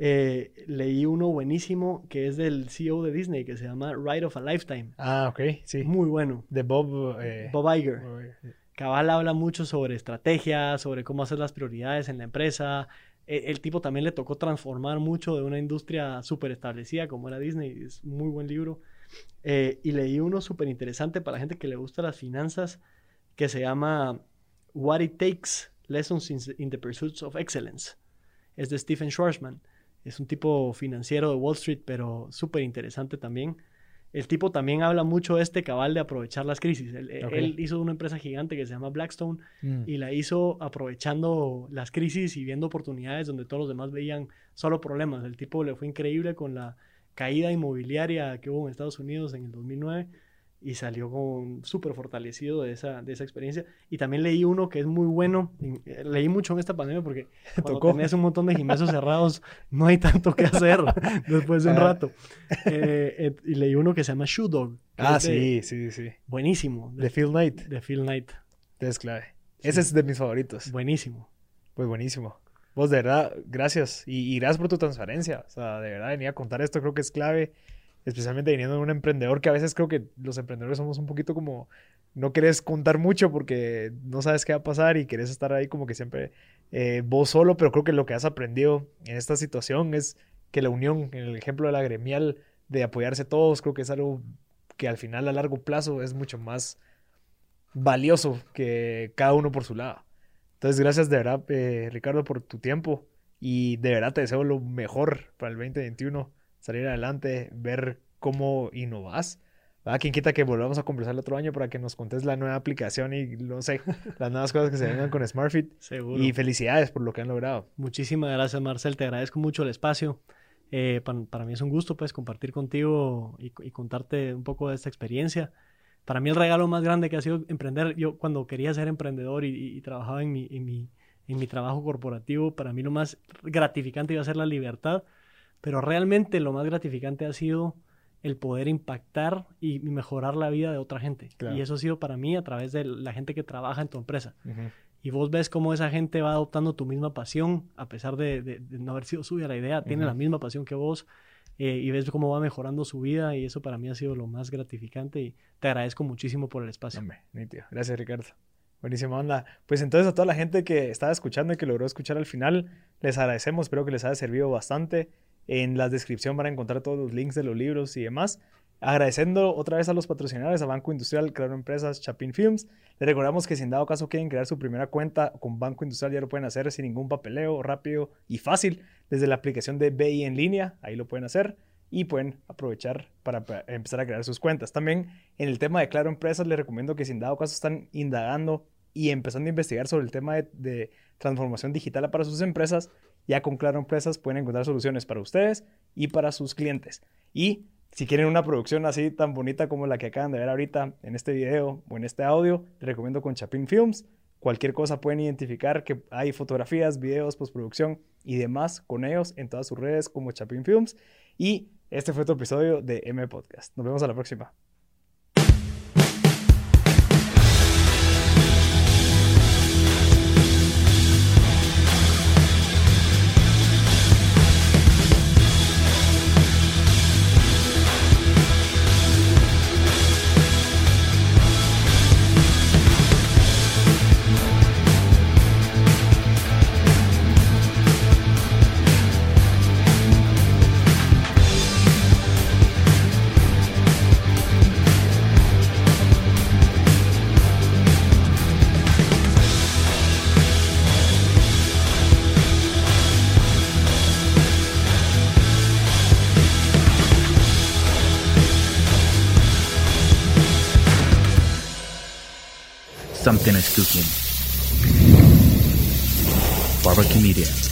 Eh, leí uno buenísimo que es del CEO de Disney, que se llama Ride of a Lifetime. Ah, ok, sí. Muy bueno. De Bob. eh, Bob Iger. Bob Iger. Cabal habla mucho sobre estrategia, sobre cómo hacer las prioridades en la empresa. E- El, tipo también le tocó transformar mucho de una industria súper establecida como era Disney. Es muy buen libro. Eh, y leí uno súper interesante para la gente que le gusta las finanzas que se llama What It Takes, Lessons in, in the Pursuits of Excellence. Es de Stephen Schwarzman. Es un tipo financiero de Wall Street, pero súper interesante también. El tipo también habla mucho de este cabal de aprovechar las crisis. Él, él hizo una empresa gigante que se llama Blackstone Mm. y la hizo aprovechando las crisis y viendo oportunidades donde todos los demás veían solo problemas. El tipo le fue increíble con la caída inmobiliaria que hubo en Estados Unidos en el 2009 y salió con súper fortalecido de esa, de esa experiencia. Y también leí uno que es muy bueno, eh, leí mucho en esta pandemia porque *laughs* cuando Tocó. tenés un montón de gimnasios cerrados *laughs* no hay tanto que hacer *laughs* después de un Ah. rato. Eh, eh, y leí uno que se llama Shoe Dog. Ah, es de- sí, sí, sí. Buenísimo. De Phil Knight. de Phil Knight. Es clave. Ese es de mis favoritos. Buenísimo. Pues buenísimo. Vos, de verdad, gracias. Y, y gracias por tu transparencia. O sea, de verdad, venir a contar esto creo que es clave. Especialmente viniendo de un emprendedor que a veces creo que los emprendedores somos un poquito como... No querés contar mucho porque no sabes qué va a pasar y querés estar ahí como que siempre eh, vos solo, pero creo que lo que has aprendido en esta situación es que la unión, en el ejemplo de la gremial, de apoyarse todos, creo que es algo que al final a largo plazo es mucho más valioso que cada uno por su lado. Entonces, gracias de verdad, eh, Ricardo, por tu tiempo y de verdad te deseo lo mejor para el 2021, salir adelante, ver cómo innovas. ¿verdad? Quien quita que volvamos a conversar el otro año para que nos contes la nueva aplicación y, no sé, *laughs* las nuevas cosas que se vengan con SmartFit. Seguro. Y felicidades por lo que han logrado. Muchísimas gracias, Marcel. Te agradezco mucho el espacio. Eh, pa- para, mí es un gusto pues compartir contigo y, y contarte un poco de esta experiencia. Para mí el regalo más grande que ha sido emprender, yo cuando quería ser emprendedor y, y- y trabajaba en mi, en, mi, en mi trabajo corporativo, para mí lo más gratificante iba a ser la libertad, pero realmente lo más gratificante ha sido el poder impactar y, mejorar la vida de otra gente. Claro. Y eso ha sido para mí a través de la gente que trabaja en tu empresa y vos ves cómo esa gente va adoptando tu misma pasión, a pesar de, de- de no haber sido suya la idea, tiene la misma pasión que vos, eh, y ves cómo va mejorando su vida, y eso para mí ha sido lo más gratificante, y te agradezco muchísimo por el espacio. Hombre, nítido. Gracias, Ricardo. Buenísima onda. Pues entonces a toda la gente que estaba escuchando y que logró escuchar al final, les agradecemos. Espero que les haya servido bastante. En la descripción van a encontrar todos los links de los libros y demás. Agradeciendo otra vez a los patrocinadores, a Banco Industrial, Claro Empresas, Chapin Films. Les recordamos que si en dado caso quieren crear su primera cuenta con Banco Industrial, ya lo pueden hacer sin ningún papeleo, rápido y fácil, desde la aplicación de BI en línea. Ahí lo pueden hacer y pueden aprovechar para pa- empezar a crear sus cuentas. También en el tema de Claro Empresas les recomiendo que si en dado caso están indagando y empezando a investigar sobre el tema de, de transformación digital para sus empresas, ya con Claro Empresas pueden encontrar soluciones para ustedes y para sus clientes. Y si quieren una producción así tan bonita como la que acaban de ver ahorita en este video o en este audio, les recomiendo con Chapin Films. Cualquier cosa pueden identificar que hay fotografías, videos, postproducción y demás con ellos en todas sus redes como Chapin Films. Y este fue otro episodio de M Podcast. Nos vemos a la próxima. Something cooking. Barbecue Media.